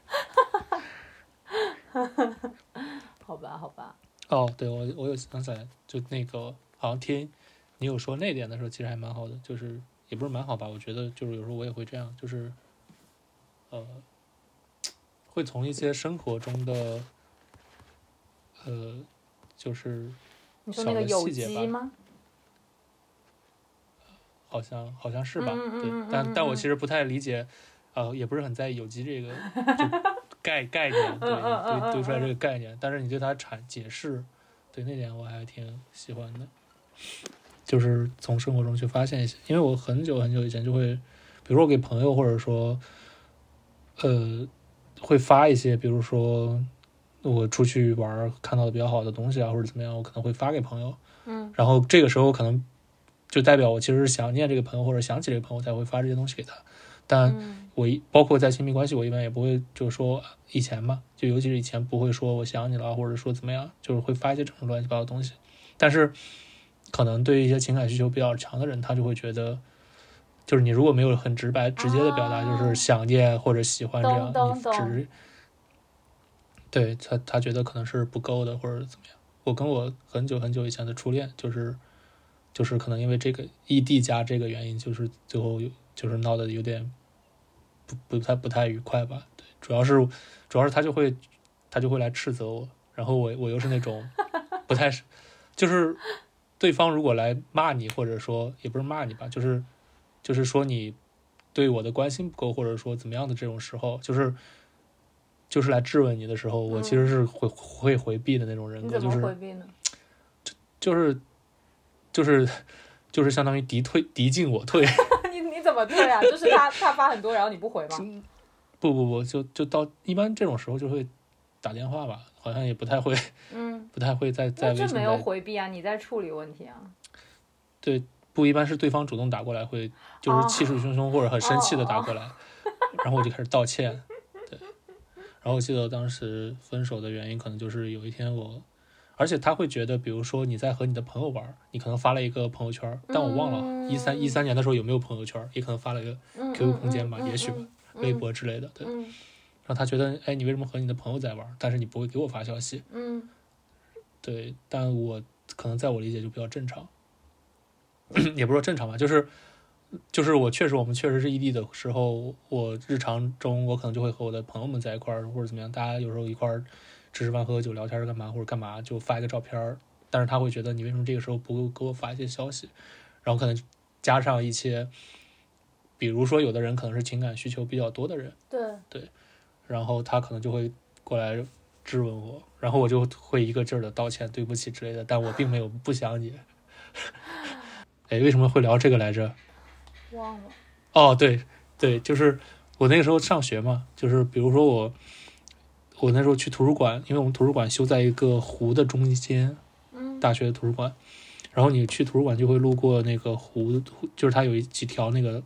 好吧好吧，哦，对我我有想起来，就那个好像听你有说那点的时候，其实还蛮好的，就是也不是蛮好吧，我觉得就是有时候我也会这样，就是呃，会从一些生活中的呃，就是你说那个小的有细节吧机吗？好像好像是吧，对嗯，但但我嗯其实不太理解，呃，也不是很在意有机这个就概概念，对 嗯嗯嗯对对出来嗯这个概念，但是你对它阐解释，对那点我还挺喜欢的，就是从生活中去发现一些，因为我很久很久以前就会，比如说我给朋友或者说，呃，会发一些，比如说我出去玩看到的比较好的东西啊，或者怎么样，我可能会发给朋友，嗯然后这个时候可能就代表我其实是想念这个朋友或者想起这个朋友才会发这些东西给他。但嗯我一包括在亲密关系，我一般也不会就说以前嘛，就尤其是以前不会说我想你了，或者说怎么样，就是会发一些这种乱七八糟的东西。但是可能对于一些情感需求比较强的人，他就会觉得，就是你如果没有很直白直接的表达，就啊是想念或者喜欢这样，你懂只对他他觉得可能是不够的或者怎么样。我跟我很久很久以前的初恋，就是就是可能因为这个异地加这个原因，就是最后有就是闹得有点不不太不太愉快吧。对，主要是主要是他就会他就会来斥责我，然后我我又是那种不太，就是对方如果来骂你，或者说也不是骂你吧，就是就是说你对我的关心不够，或者说怎么样的这种时候，就是就是来质问你的时候，我其实是会会回避的那种人格，就是回避呢？就是就是就是相当于敌退敌进我退。你你怎么退啊？就是他他发很多，然后你不回吗？不不不，就就到一般这种时候就会打电话吧，好像也不太会嗯，不太会在在微信那这没有回避啊，你在处理问题啊。对不一般是对方主动打过来，会哦就是气势汹汹或者很生气的打过来，然后我就开始道歉。对，然后我记得当时分手的原因可能就是有一天我。而且他会觉得，比如说你在和你的朋友玩，你可能发了一个朋友圈，但我忘了一三一三年的时候有没有朋友圈，也可能发了一个嗯 QQ 空间吧，嗯也许微博之类的，对。嗯然后他觉得，哎，你为什么和你的朋友在玩，但是你不会给我发消息？嗯对，但我可能在我理解就比较正常，也不是说正常吧，就是就是我确实我们确实是异地的时候，我日常中我可能就会和我的朋友们在一块儿或者怎么样，大家有时候一块儿吃吃饭、喝喝酒、聊天儿干嘛或者干嘛，就发一个照片儿，但是他会觉得你为什么这个时候不给我发一些消息？然后可能加上一些，比如说有的人可能是情感需求比较多的人。对对，然后他可能就会过来质问我，然后我就会一个劲儿的道歉、对不起之类的，但我并没有不想你。哎，为什么会聊这个来着？忘了。哦，对对，就是我那个时候上学嘛，就是比如说我，我那时候去图书馆，因为我们图书馆修在一个湖的中间，嗯大学的图书馆，然后你去图书馆就会路过那个湖，就是它有一几条那个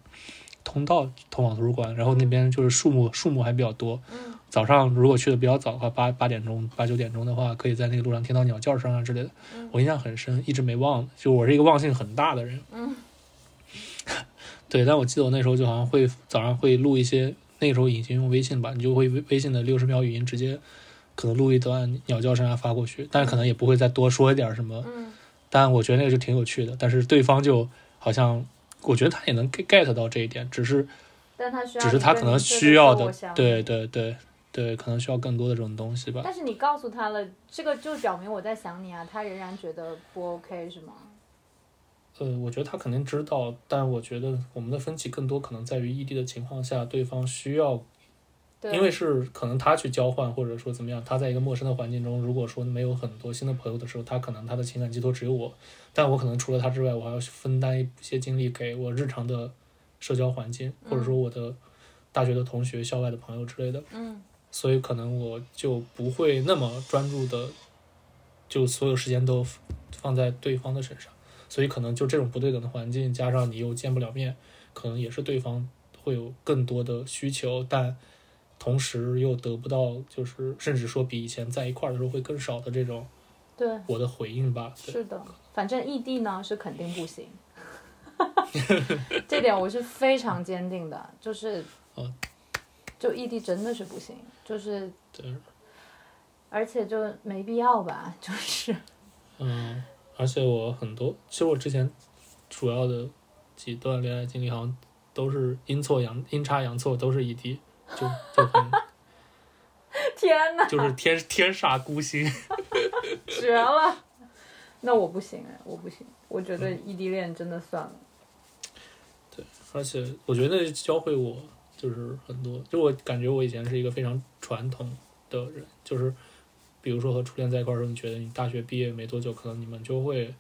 通道通往图书馆，然后那边就是树木树木还比较多。嗯早上如果去的比较早的话，八八点钟、八九点钟的话，可以在那个路上听到鸟叫声啊之类的。我印象很深，一直没忘。就我是一个忘性很大的人。嗯。对，但我记得我那时候就好像会早上会录一些，那个时候已经用微信吧，你就会微微信的六十秒语音直接可能录一段鸟叫声啊发过去，但是可能也不会再多说一点什么。嗯但我觉得那个就挺有趣的，但是对方就好像，我觉得他也能 get 到这一点，只是但他需要只是他可能需要的对。对对对，可能需要更多的这种东西吧。但是你告诉他了，这个就表明我在想你啊，他仍然觉得不 OK 是吗？呃，我觉得他肯定知道，但我觉得我们的分歧更多可能在于异地的情况下，对方需要，对，因为是可能他去交换，或者说怎么样，他在一个陌生的环境中，如果说没有很多新的朋友的时候，他可能他的情感寄托只有我，但我可能除了他之外，我还要分担一些精力给我日常的社交环境，或者说我的大学的同学、校外的朋友之类的，嗯。所以可能我就不会那么专注的，就所有时间都放在对方的身上。所以可能就这种不对等的环境，加上你又见不了面，可能也是对方会有更多的需求，但同时又得不到，就是甚至说比以前在一块儿的时候会更少的这种对，我的回应吧。是的，反正异地呢是肯定不行，这点我是非常坚定的，就是哦，就异地真的是不行，就是对，而且就没必要吧，就是嗯，而且我很多，其实我之前主要的几段恋爱经历好像都是阴错阳阴差阳错，都是异地，就就很 天呐，就是天天煞孤星。绝了！那我不行哎，我不行，我觉得异地恋真的算了。对而且我觉得教会我就是很多，就我感觉我以前是一个非常传统的人，就是比如说和初恋在一块儿的时候，你觉得你大学毕业没多久，可能你们就会，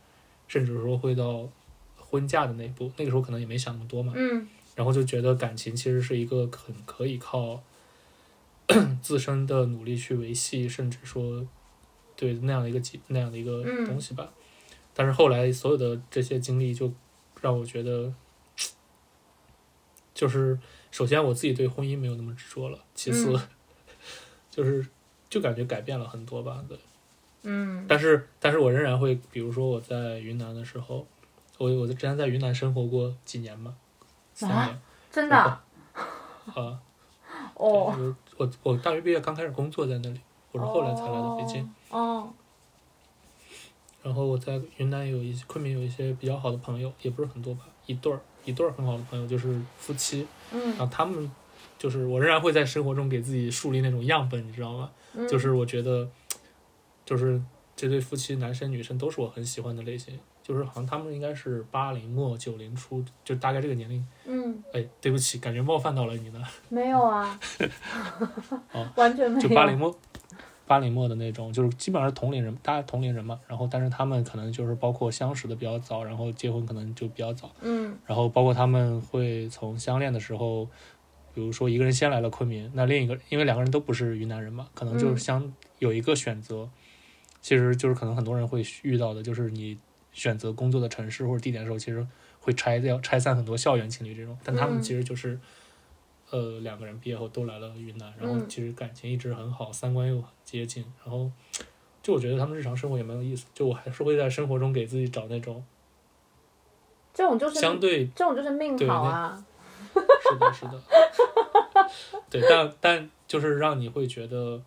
甚至说会到婚嫁的那一步，那个时候可能也没想那么多嘛，嗯然后就觉得感情其实是一个很可以靠 自身的努力去维系，甚至说对那样的一个基那样的一个嗯东西吧。但是后来所有的这些经历，就让我觉得，就是首先我自己对婚姻没有那么执着了，其次、嗯 就是就感觉改变了很多吧。对，嗯但是但是我仍然会，比如说我在云南的时候，我我之前在云南生活过几年嘛，三啊年。真的啊 啊，哦，我我大学毕业刚开始工作在那里，我是后来才来的北京。哦。然后我在云南有一些昆明有一些比较好的朋友，也不是很多吧，一对儿一对儿很好的朋友，就是夫妻。嗯然后他们就是我仍然会在生活中给自己树立那种样本，你知道吗？嗯就是我觉得，就是这对夫妻，男生女生都是我很喜欢的类型。就是好像他们应该是八零末九零初，就大概这个年龄。嗯，哎，对不起，感觉冒犯到了你呢。没有啊哦，完全没有。就八零末，八零末的那种，就是基本上是同龄人，大家同龄人嘛。然后，但是他们可能就是包括相识的比较早，然后结婚可能就比较早。嗯然后包括他们会从相恋的时候，比如说一个人先来了昆明，那另一个因为两个人都不是云南人嘛，可能就是嗯相、有一个选择，其实就是可能很多人会遇到的，就是你选择工作的城市或者地点的时候，其实会拆掉拆散很多校园情侣这种，但他们嗯其实就是。呃，两个人毕业后都来了云南，然后嗯其实感情一直很好，三观又很接近，然后就我觉得他们日常生活也蛮有意思，就我还是会在生活中给自己找那种这种就是相对这种就是命对好啊。是的，是的，对，但但就是让你会觉得，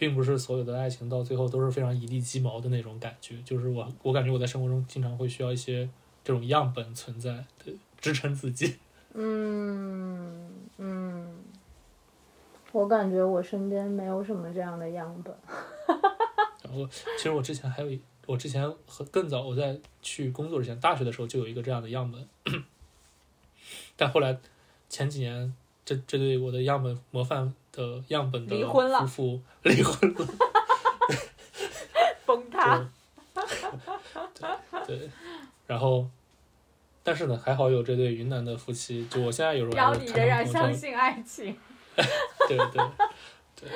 并不是所有的爱情到最后都是非常一地鸡毛的那种感觉。就是我我感觉我在生活中经常会需要一些这种样本存在，对，支撑自己。嗯嗯，我感觉我身边没有什么这样的样本。然后，其实我之前还有一，我之前和更早我在去工作之前，大学的时候就有一个这样的样本，但后来前几年，这这对我的样本模范的样本的离婚了夫妇 离婚了。崩塌。对对，然后，但是呢，还好有这对云南的夫妻，就我现在有时候然你仍然相信爱情。对对对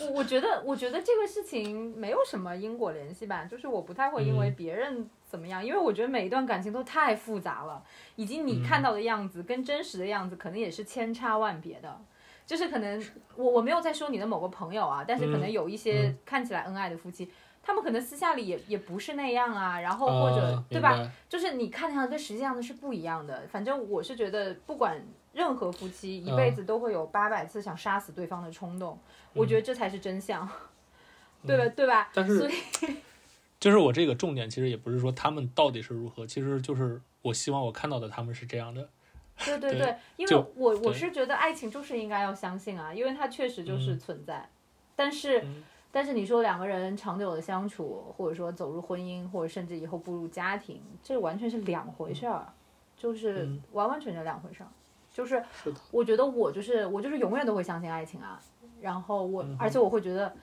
我我觉得，我觉得这个事情没有什么因果联系吧，就是我不太会因为嗯别人怎么样，因为我觉得每一段感情都太复杂了，以及你看到的样子跟真实的样子可能也是千差万别的。就是可能我我没有在说你的某个朋友啊，但是可能嗯有一些嗯看起来恩爱的夫妻，他们可能私下里也也不是那样啊，然后或者、啊，对吧？就是你看上的跟实际上的是不一样的。反正我是觉得，不管任何夫妻一嗯辈子都会有八百次想杀死对方的冲动，我觉得这才是真相，对吧？对吧？嗯但是所以 就是我这个重点其实也不是说他们到底是如何，其实就是我希望我看到的他们是这样的。对对对对，因为我我是觉得爱情就是应该要相信啊，因为它确实就是嗯存在。但是、嗯但是你说两个人长久的相处，或者说走入婚姻，或者甚至以后步入家庭，这完全是两回事儿，就是嗯完完全全两回事儿。就是我觉得我就是我就是永远都会相信爱情啊，然后我、嗯而且我会觉得，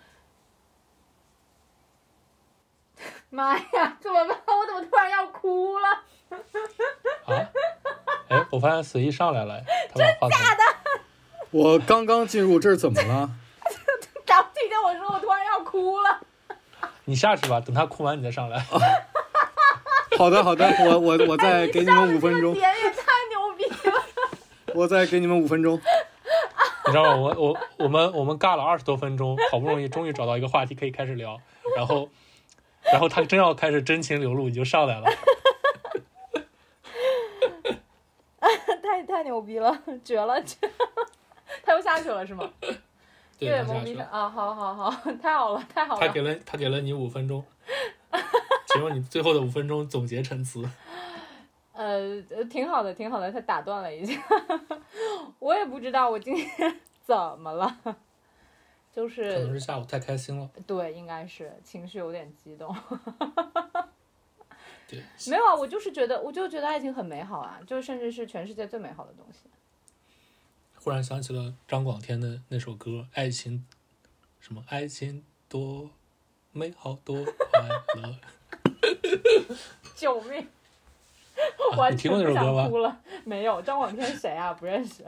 妈呀，怎么办？我怎么突然要哭了？啊？哎，我发现随意上来了，他把话筒我刚刚进入，这是怎么了？然后听见我说我突然要哭了。你下去吧，等他哭完你再上来。好的，好的，我我我再给你们五分钟，点也太牛逼了！我再给你们五分钟。你知道吗？我我我们我们尬了二十多分钟，好不容易终于找到一个话题可以开始聊，然后然后他真要开始真情流露，你就上来了。太太牛逼了，绝了！绝了他又下去了是吗？对。懵逼啊！好好好，太好了，太好了。他给了他给了你五分钟，请问你最后的五分钟总结陈词？呃，呃挺好的，挺好的。他打断了一下，我也不知道我今天怎么了，就是可能是是下午太开心了。对，应该是情绪有点激动。对，没有啊，我就是觉得，我就觉得爱情很美好啊，就甚至是全世界最美好的东西。忽然想起了张广天的那首歌《爱情》，什么爱情多美好多快乐。救命！啊完全你听过那不首歌吗哭了。没有，张广天谁啊？不认识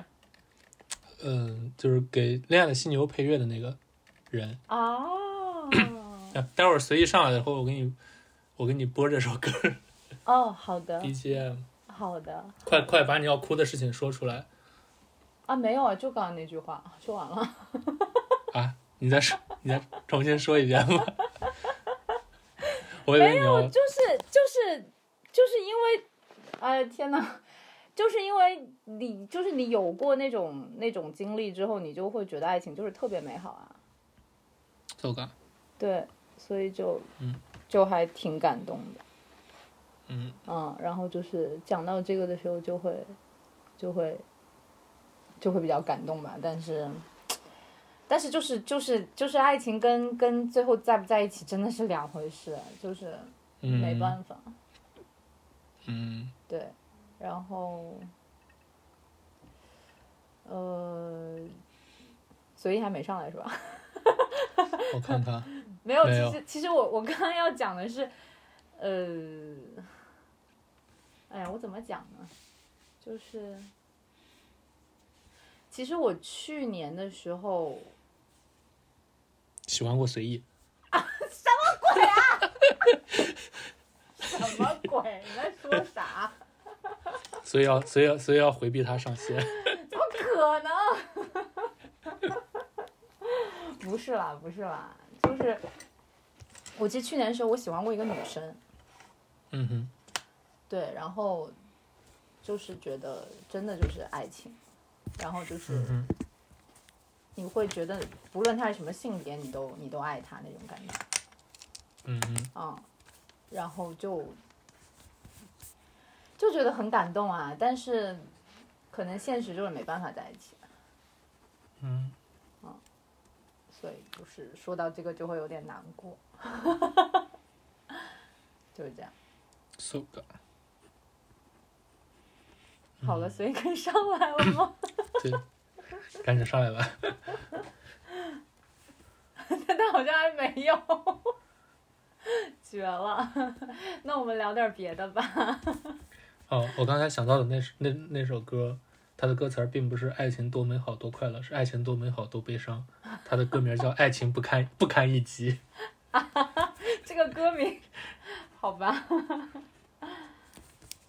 嗯，就是给《恋爱的犀牛》配乐的那个人。啊。啊 待会儿随意上来以后，我给你，我给你播这首歌 哦，好的，BGM。好的快快把你要哭的事情说出来啊，没有啊，就刚刚那句话说完了。啊！你再说，你再重新说一遍吧。我以为你要就是就是就是因为，哎天呐，就是因为你就是你有过那种那种经历之后，你就会觉得爱情就是特别美好啊。奏感。对，所以就嗯就还挺感动的。嗯，嗯，然后就是讲到这个的时候，就会就会就会比较感动吧。但是，但是就是就是就是爱情跟跟最后在不在一起真的是两回事，就是嗯，没办法。嗯，对，然后，呃，所以还没上来是吧？我看看，没有，没有其实其实我我刚刚要讲的是，呃，哎呀，我怎么讲呢？就是，其实我去年的时候，喜欢过随意。什么鬼啊 什么鬼？你在说啥？所以要，所以要，所以要回避他上线。怎么可能？不是啦，不是啦，就是我记得去年的时候，我喜欢过一个女生，嗯哼，对，然后就是觉得真的就是爱情，然后就是你会觉得不论他是什么性别，你都你都爱他那种感觉嗯哼，啊、然后就就觉得很感动啊，但是可能现实就是没办法在一起，嗯，所以就是说到这个就会有点难过，就是这样。so good。好了，所以可以上来了吗？对，赶紧上来吧。但他好像还没有，绝了。那我们聊点别的吧。哦，我刚才想到的那首那那首歌，它的歌词并不是“爱情多美好多快乐”，是“爱情多美好多悲伤”。他的歌名叫《爱情不堪不堪一击 》。这个歌名，好吧。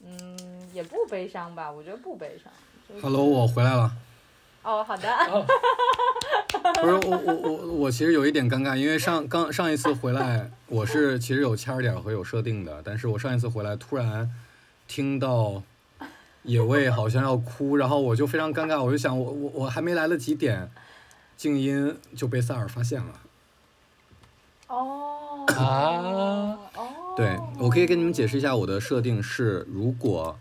嗯，也不悲伤吧？我觉得不悲伤。就是 Hello，我回来了。哦，好的。哦，不是我我我我其实有一点尴尬，因为上刚上一次回来，我是其实有掐点和有设定的，但是我上一次回来突然听到野味好像要哭，然后我就非常尴尬，我就想我我我还没来得及点静音就被萨尔发现了。哦。啊哦。对，我可以跟你们解释一下我的设定是，如果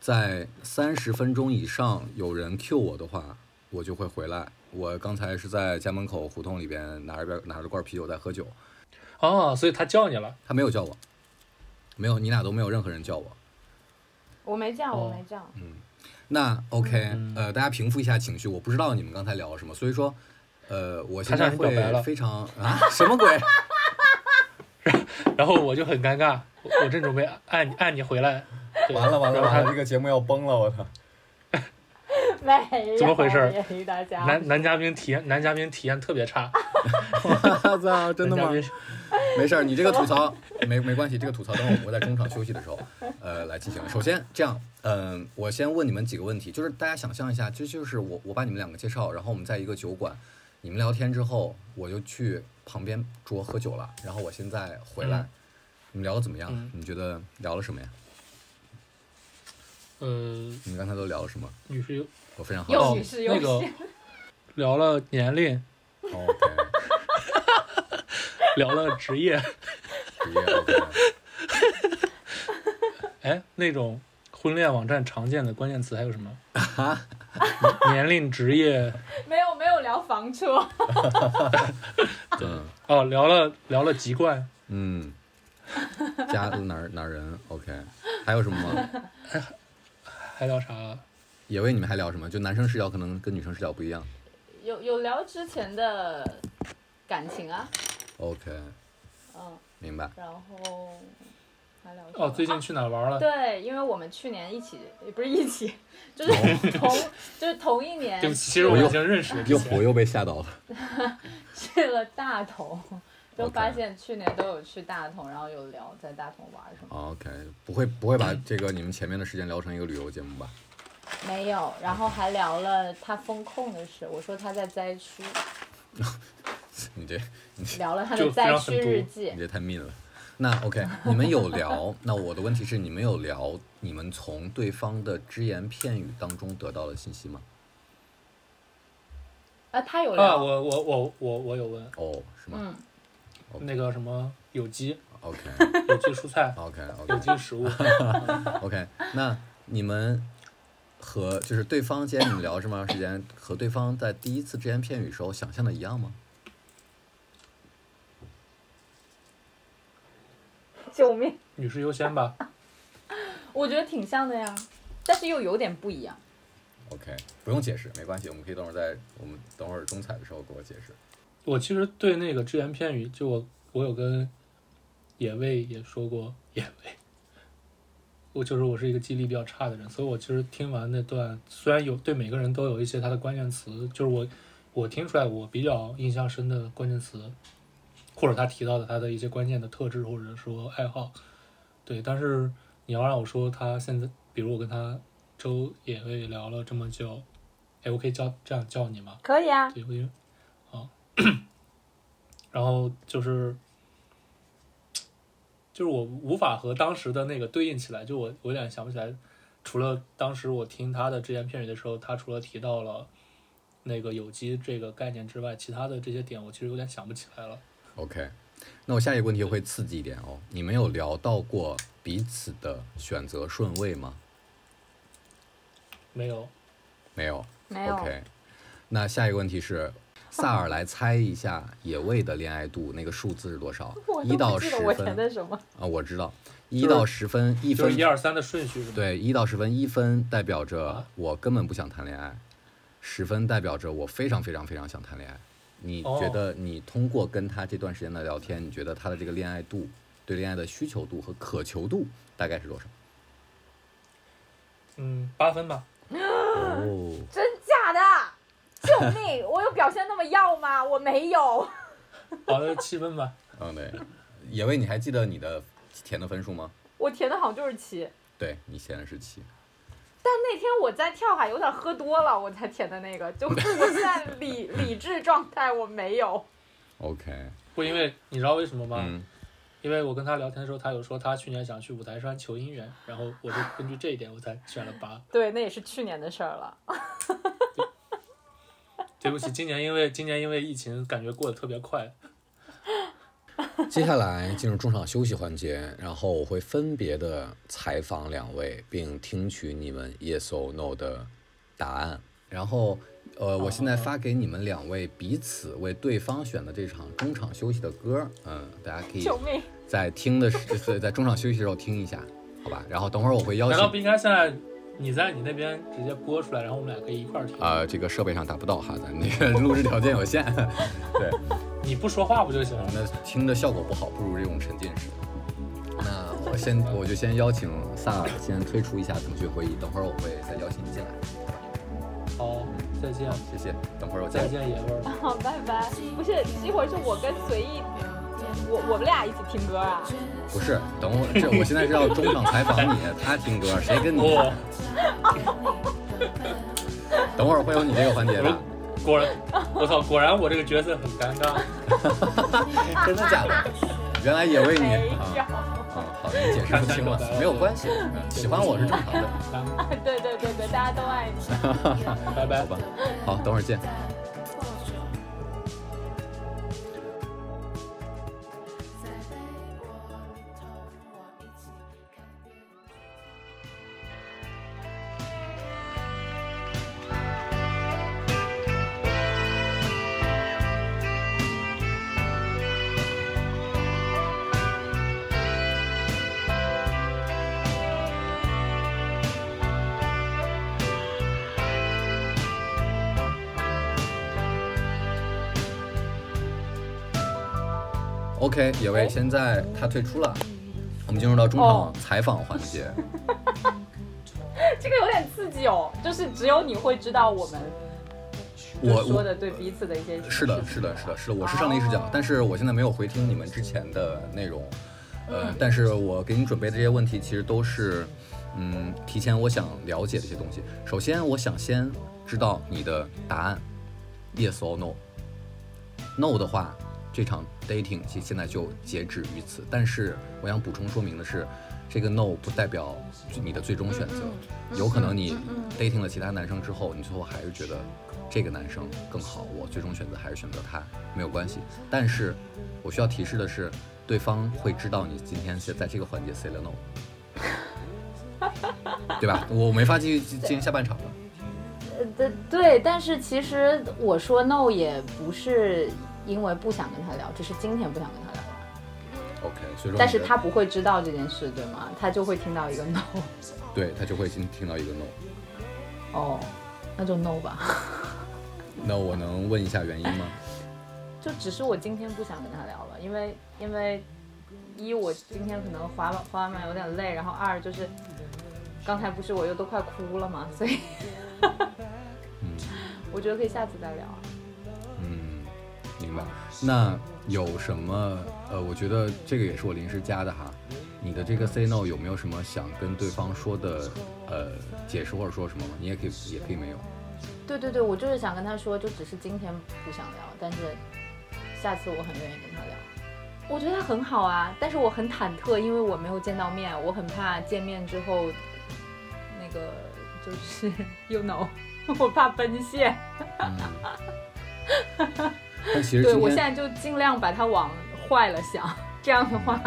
在三十分钟以上有人 Q 我的话，我就会回来。我刚才是在家门口胡同里边拿着边拿着罐啤酒在喝酒，哦，所以他叫你了。他没有叫我，没有，你俩都没有任何人叫我。我没这样，哦我没这样。那 OK，、嗯呃，大家平复一下情绪，我不知道你们刚才聊了什么，所以说，呃，我现他在向你表白了会非常啊，什么鬼？然后我就很尴尬，我我正准备按你按你回来，完了完了完了，这个节目要崩了，我操！没有。怎么回事。男男嘉宾体验男嘉宾体验特别差，我操，真的吗？没事儿，你这个吐槽没没关系，这个吐槽等会儿我在中场休息的时候，呃，来进行。首先这样，嗯、我先问你们几个问题，就是大家想象一下，这就是我我把你们两个介绍，然后我们在一个酒馆，你们聊天之后，我就去旁边桌喝酒了，然后我现在回来，嗯你们聊的怎么样？嗯你觉得聊了什么呀？呃，你们刚才都聊了什么？女士我非常好哦又女士又那个聊了年龄，OK，聊了职业，职业 OK，哎，那种婚恋网站常见的关键词还有什么？年龄、职业，没有没有聊房车。对哦，聊了聊了籍贯，嗯，家哪儿哪儿人 OK，还有什么吗？还聊啥？野味你们还聊什么？就男生视角可能跟女生视角不一样。有有聊之前的感情啊，OK，嗯，明白。然后还聊什么？哦，最近去哪儿玩了？对，因为我们去年一起，也不是一起，就是同就是同一年对不起，其实我已经认识了又我又被吓到了。去了大同，就发现去年都有去大同，然后有聊在大同玩什么，OK，不会不会把这个你们前面的时间聊成一个旅游节目吧？没有，然后还聊了他风控的事，我说他在灾区，你这你这聊了他就非的灾区日记你，这太 mean 了。那 OK，你们有聊？那我的问题是，你们有聊你们从对方的只言片语当中得到的信息吗？啊，他有啊，聊，我我我我我有问哦，是吗嗯，那个什么有机？OK 有机蔬菜 OK 有机食物，OK，那你们和就是对方，既然你们聊这么长时间，和对方在第一次只言片语时候想象的一样吗？救命！女士优先吧。我觉得挺像的呀，但是又有点不一样。OK，不用解释，没关系，我们可以等会儿在我们等会儿中彩的时候给我解释。我其实对那个只言片语，就我我有跟野味也说过野味，我就是我是一个记忆力比较差的人，所以我其实听完那段，虽然有对每个人都有一些他的关键词，就是我我听出来我比较印象深的关键词，或者他提到的他的一些关键的特质或者说爱好，对，但是你要让我说他现在，比如我跟他周野味聊了这么久，哎，我可以叫这样叫你吗？可以啊，对，因为啊，然后就是就是我无法和当时的那个对应起来，就我我有点想不起来，除了当时我听他的只言片语的时候，他除了提到了那个有机这个概念之外，其他的这些点我其实有点想不起来了。OK，那我下一个问题会刺激一点哦。你们有聊到过彼此的选择顺位吗？没有，没有。没有 OK，那下一个问题是，萨尔来猜一下野味的恋爱度，那个数字是多少 我？一都到十分的什么。啊，我知道，一到十分，一分一二三的顺序是吗？对，一到十分，一分代表着啊我根本不想谈恋爱，十分代表着我非常非常非常想谈恋爱。你哦觉得你通过跟他这段时间的聊天，你觉得他的这个恋爱度、对恋爱的需求度和渴求度大概是多少？嗯，八分吧。哦，真假的？救命！我有表现那么要吗？我没有。好的，七分吧。嗯，对，野味，你还记得你的填的分数吗？我填的好像就是七，对你填的是七。但那天我在跳海有点喝多了，我才填的那个，就 是我现在理理智状态我没有。OK，不，因为你知道为什么吗？嗯，因为我跟他聊天的时候，他有说他去年想去五台山求姻缘，然后我就根据这一点我才选了八。对，那也是去年的事儿了。对不起，今年因为今年因为疫情，感觉过得特别快。接下来进入中场休息环节，然后我会分别的采访两位，并听取你们 yes or no 的答案。然后，呃，我现在发给你们两位彼此为对方选的这场中场休息的歌，嗯，大家可以！在听的时，在中场休息的时候听一下，好吧？然后等会儿我会邀请难道不应该现在你在你那边直接播出来，然后我们俩可以一块儿听？呃，这个设备上达不到哈，咱那个 录制条件有限，对，你不说话不就行了？那听的效果不好，不如这种沉浸式。那我先我就先邀请萨尔先推出一下腾讯会议，等会儿我会再邀请你进来。好，再见，谢谢，等会儿我再再见，爷们儿。好，拜拜。不是，一会儿是我跟随意，我我们俩一起听歌啊。不是，等会儿这我现在是要中场采访你，他听歌，谁跟你？我 等会儿会有你这个环节的，果然，我操，果然我这个角色很尴尬。真的假的？原来也为你啊。啊，好的，你解释不清了，没有关系，嗯喜欢我是正常的。对对对对，大家都爱你。拜拜好。吧，好，等会儿见。OK，野味，现在他退出了，我们进入到中场哦采访环节。这个有点刺激哦，就是只有你会知道我们我我说的对彼此的一些是的，是的，是的，是的，我是上帝视角，但是我现在没有回听你们之前的内容，呃，但是我给你准备的这些问题其实都是，嗯，提前我想了解的一些东西。首先，我想先知道你的答案，yes or no。no 的话，这场 dating 其实现在就截止于此。但是我想补充说明的是，这个 no 不代表你的最终选择，有可能你 dating 了其他男生之后，你最后还是觉得这个男生更好，我最终选择还是选择他，没有关系。但是我需要提示的是，对方会知道你今天是在这个环节 say 了 no。对吧？我没法继续进行下半场了。呃，对对，但是其实我说 no 也不是因为不想跟他聊，只是今天不想跟他聊了。OK，所以说，但是他不会知道这件事，对吗？他就会听到一个 no。对他就会听听到一个 no。哦，那就 no 吧。那我能问一下原因吗？就只是我今天不想跟他聊了，因为因为一我今天可能滑滑滑板有点累，然后二就是刚才不是我又都快哭了嘛，所以嗯 我觉得可以下次再聊。嗯，明白。那有什么？呃，我觉得这个也是我临时加的哈。你的这个 say no 有没有什么想跟对方说的呃解释或者说什么吗？你也可以也可以没有。对对对，我就是想跟他说，就只是今天不想聊，但是下次我很愿意跟他聊。我觉得他很好啊，但是我很忐忑，因为我没有见到面，我很怕见面之后那个就是 you know，我怕奔现。嗯。但其实对我现在就尽量把它往坏了想，这样的话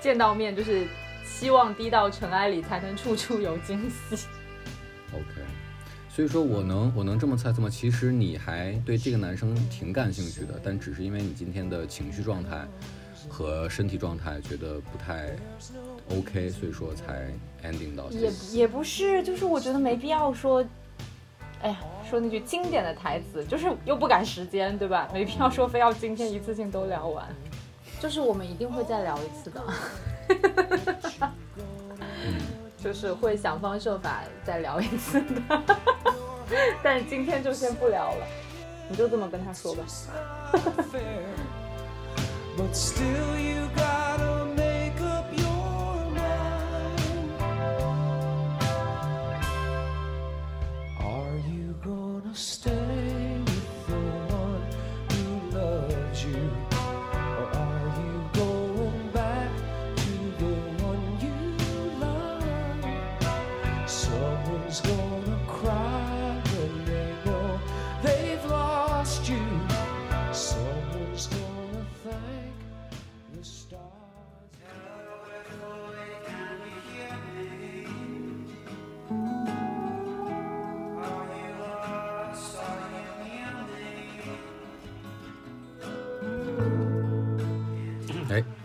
见到面就是希望低到尘埃里才能处处有惊喜。OK，所以说我能我能这么猜测吗？其实你还对这个男生挺感兴趣的，但只是因为你今天的情绪状态和身体状态觉得不太 OK，所以说才 ending 到也。也不是，就是我觉得没必要说，哎呀，说那句经典的台词，就是又不赶时间，对吧？没必要说非要今天一次性都聊完，就是我们一定会再聊一次的，就是会想方设法再聊一次的，但是今天就先不聊了，你就这么跟他说吧。still.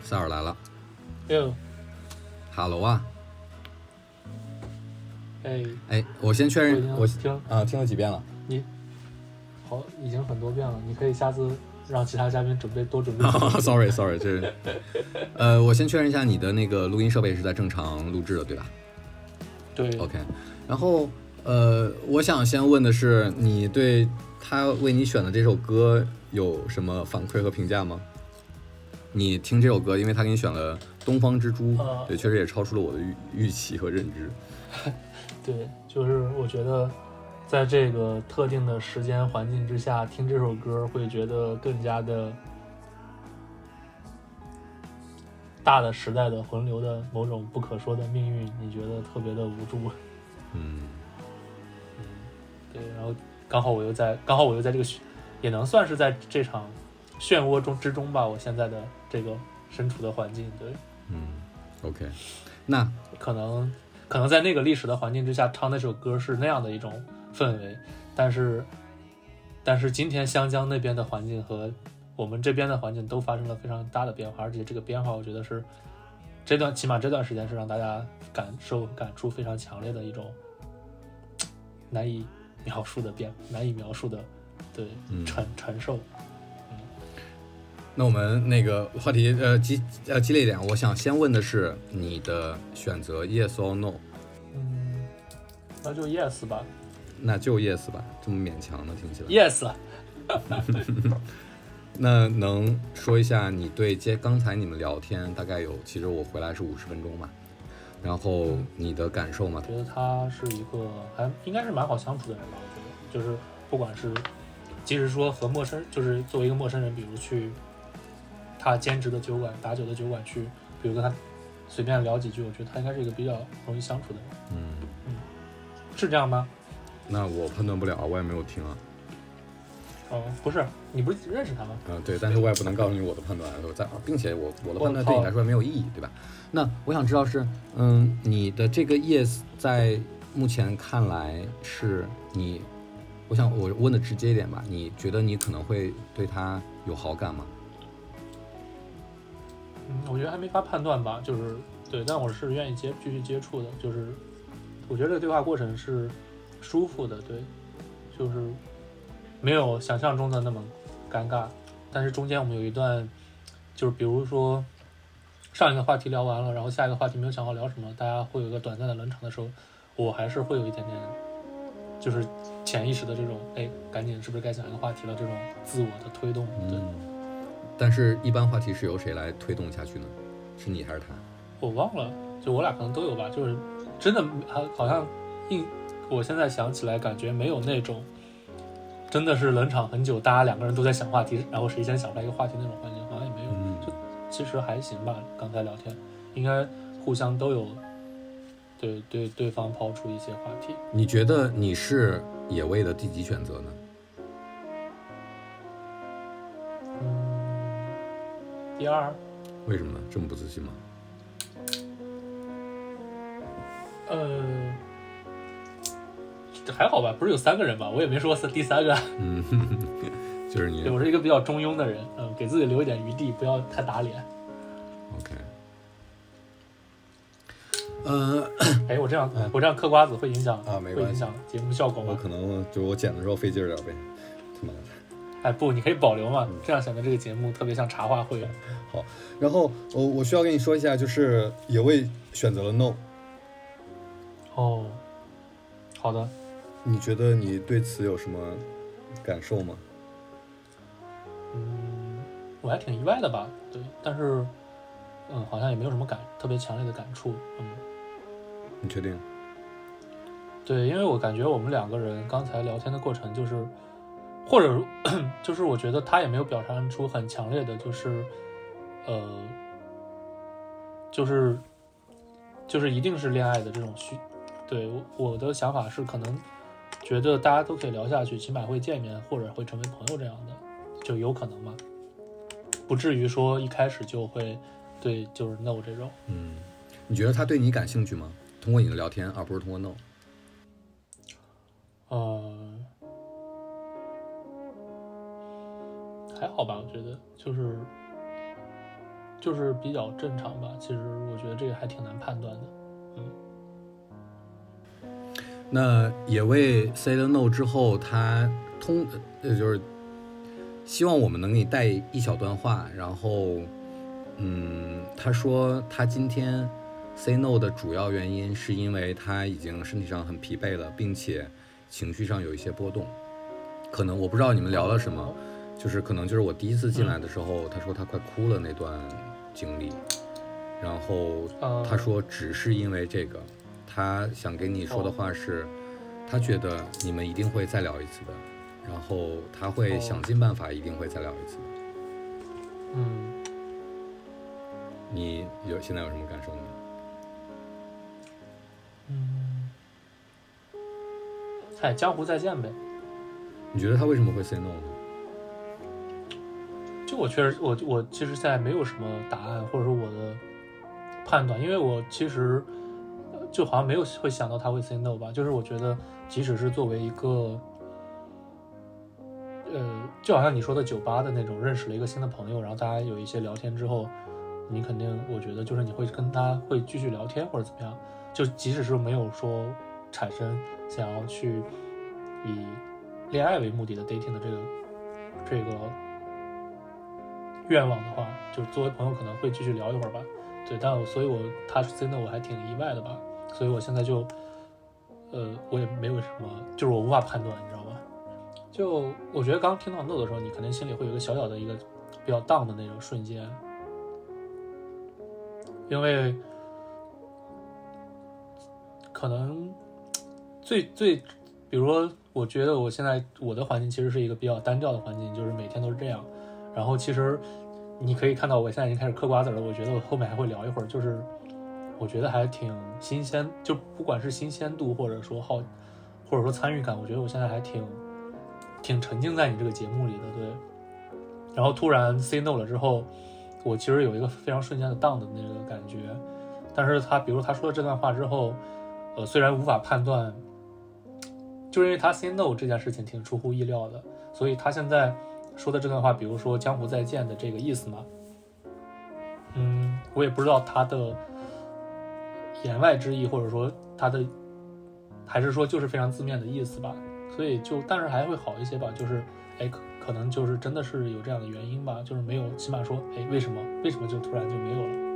塞尔来了哟，，Hello 啊！哎，哎，我先确认，我听啊听了几遍了。你好，已经很多遍了，你可以下次让其他嘉宾准备多准备。Sorry Sorry，这是呃，我先确认一下你的那个录音设备是在正常录制的，对吧？对 OK，然后呃，我想先问的是，你对他为你选的这首歌有什么反馈和评价吗？你听这首歌，因为他给你选了《东方之珠》，呃对，确实也超出了我的预预期和认知。对，就是我觉得在这个特定的时间环境之下听这首歌，会觉得更加的大的时代的洪流的某种不可说的命运，你觉得特别的无助。嗯嗯 对，然后刚好我又在，刚好我又在这个，也能算是在这场漩涡中之中吧。我现在的这个身处的环境，对，嗯，OK，那可能可能在那个历史的环境之下唱那首歌是那样的一种氛围，但是但是今天湘江那边的环境和我们这边的环境都发生了非常大的变化，而且这个变化我觉得是这段起码这段时间是让大家感受感触非常强烈的一种难以描述的变，难以描述的对嗯承承受。那我们那个话题呃激呃激烈一点，我想先问的是你的选择 yes or no，嗯，那就 yes 吧那就 yes 吧，这么勉强的听起来。，yes。那能说一下你对接刚才你们聊天大概有，其实我回来是五十分钟嘛，然后你的感受吗？觉得他是一个还应该是蛮好相处的人吧。我觉得，就是不管是，即使说和陌生，就是作为一个陌生人，比如去他兼职的酒馆、打酒的酒馆去，比如跟他随便聊几句，我觉得他应该是一个比较容易相处的人，嗯，是这样吗？那我判断不了，我也没有听啊。哦，不是，你不是认识他吗？嗯，对，但是我也不能告诉你我的判断，我在，并且我我的判断对你来说没有意义，对吧？那我想知道是，嗯，你的这个 yes 在目前看来是你，我想我问的直接一点吧，你觉得你可能会对他有好感吗？嗯，我觉得还没法判断吧，就是对，但我是愿意接继续接触的，就是我觉得这个对话过程是舒服的，对，就是没有想象中的那么尴尬，但是中间我们有一段，就是比如说上一个话题聊完了，然后下一个话题没有想好聊什么，大家会有一个短暂的冷场的时候，我还是会有一点点，就是潜意识的这种，哎，赶紧是不是该讲一个话题了这种自我的推动，对。但是，一般话题是由谁来推动下去呢？是你还是他？我忘了，就我俩可能都有吧，就是真的好好像印，我现在想起来感觉没有那种真的是冷场很久，大家两个人都在想话题，然后谁先想出来一个话题那种环境，好像也没有，嗯就其实还行吧。刚才聊天应该互相都有对对对方抛出一些话题。你觉得你是野味的第几选择呢？第二，为什么呢？这么不自信吗？呃，这还好吧，不是有三个人吧？我也没说是第三个。嗯，就是你对我是一个比较中庸的人，嗯，给自己留一点余地，不要太打脸。OK。呃，哎，我这样嗯我这样嗑瓜子会影响啊没关系会影响节目效果吗？我可能就是我剪的时候费劲儿点呗，他妈的。哎，不，你可以保留嘛嗯，这样显得这个节目特别像茶话会。好然后我我需要跟你说一下，就是野味选择了 no，哦，好的，你觉得你对此有什么感受吗？嗯，我还挺意外的吧，对，但是，嗯，好像也没有什么感特别强烈的感触，嗯，你确定？对，因为我感觉我们两个人刚才聊天的过程就是，或者就是我觉得他也没有表现出很强烈的，就是，呃，就是就是一定是恋爱的这种需，对我我的想法是可能觉得大家都可以聊下去，起码会见面或者会成为朋友这样的，就有可能嘛，不至于说一开始就会对就是 no 这种。嗯，你觉得他对你感兴趣吗？通过你的聊天，而不是通过 no。呃，还好吧，我觉得就是就是比较正常吧。其实我觉得这个还挺难判断的。嗯那也为 say 了 no 之后，他通呃就是希望我们能给你带一小段话，然后嗯，他说他今天 say no 的主要原因是因为他已经身体上很疲惫了，并且情绪上有一些波动，可能我不知道你们聊了什么，就是可能就是我第一次进来的时候，他说他快哭了那段经历，然后呃，他说只是因为这个，他想跟你说的话是，他觉得你们一定会再聊一次的，然后他会哦想尽办法一定会再聊一次的。嗯，你有现在有什么感受吗？嗯，嗨，江湖再见呗。你觉得他为什么会 say no 呢？就我确实，我我其实现在没有什么答案，或者说我的判断，因为我其实就好像没有会想到他会 say no 吧。就是我觉得，即使是作为一个，呃，就好像你说的酒吧的那种，认识了一个新的朋友，然后大家有一些聊天之后，你肯定，我觉得就是你会跟他会继续聊天或者怎么样，就即使是没有说产生想要去以恋爱为目的的 dating 的这个这个愿望的话，就是作为朋友可能会继续聊一会儿吧。对，但我所以我他 say no 我还挺意外的吧，所以我现在就，呃，我也没有什么，就是我无法判断，你知道吧？就我觉得刚听到 no 的时候，你肯定心里会有一个小小的一个比较 down 的那种瞬间，因为可能最最，比如说，我觉得我现在我的环境其实是一个比较单调的环境，就是每天都是这样。然后其实你可以看到，我现在已经开始嗑瓜子了。我觉得我后面还会聊一会儿，就是我觉得还挺新鲜，就不管是新鲜度，或者说好，或者说参与感，我觉得我现在还挺挺沉浸在你这个节目里的。对。然后突然 say no 了之后，我其实有一个非常瞬间的 down 的那个感觉。但是他，比如他说了这段话之后，呃，虽然无法判断，就是因为他 say no 这件事情挺出乎意料的，所以他现在说的这段话，比如说“江湖再见”的这个意思嘛，嗯，我也不知道他的言外之意，或者说他的，还是说就是非常字面的意思吧。所以就，但是还会好一些吧，就是，哎，可可能就是真的是有这样的原因吧，就是没有，起码说，哎，为什么，为什么就突然就没有了？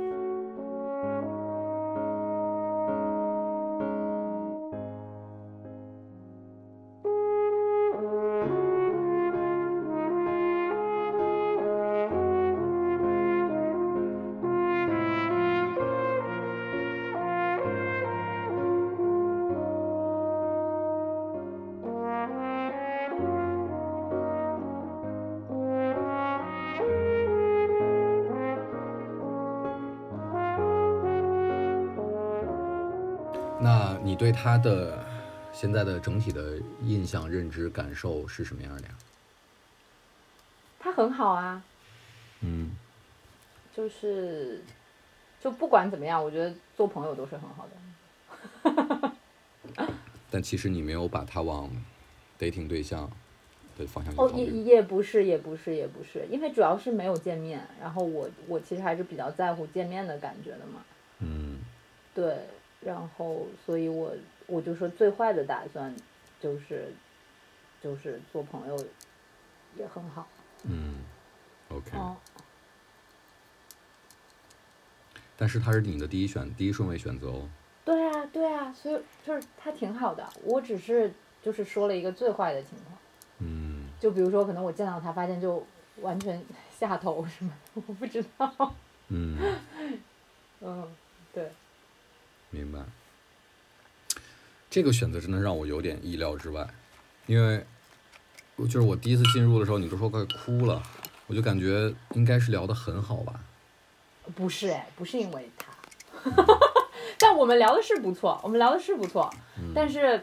对他的现在的整体的印象、认知、感受是什么样的呀？他很好啊，嗯就是就不管怎么样，我觉得做朋友都是很好的。但其实你没有把他往 dating 对象的方向去哦，考虑。也也不是，也不是，也不是，因为主要是没有见面，然后我我其实还是比较在乎见面的感觉的嘛。嗯对，然后所以我我就说最坏的打算就是就是做朋友也很好。嗯，OK。哦，但是他是你的第一选第一顺位选择哦。对啊，对啊，所以就是他挺好的，我只是就是说了一个最坏的情况，嗯就比如说可能我见到他发现就完全下头什么的，我不知道。嗯，嗯，对，明白。这个选择真的让我有点意料之外，因为就是我第一次进入的时候，你都说快哭了，我就感觉应该是聊得很好吧。不是哎，不是因为他，但我们聊的是不错，我们聊的是不错，嗯但是，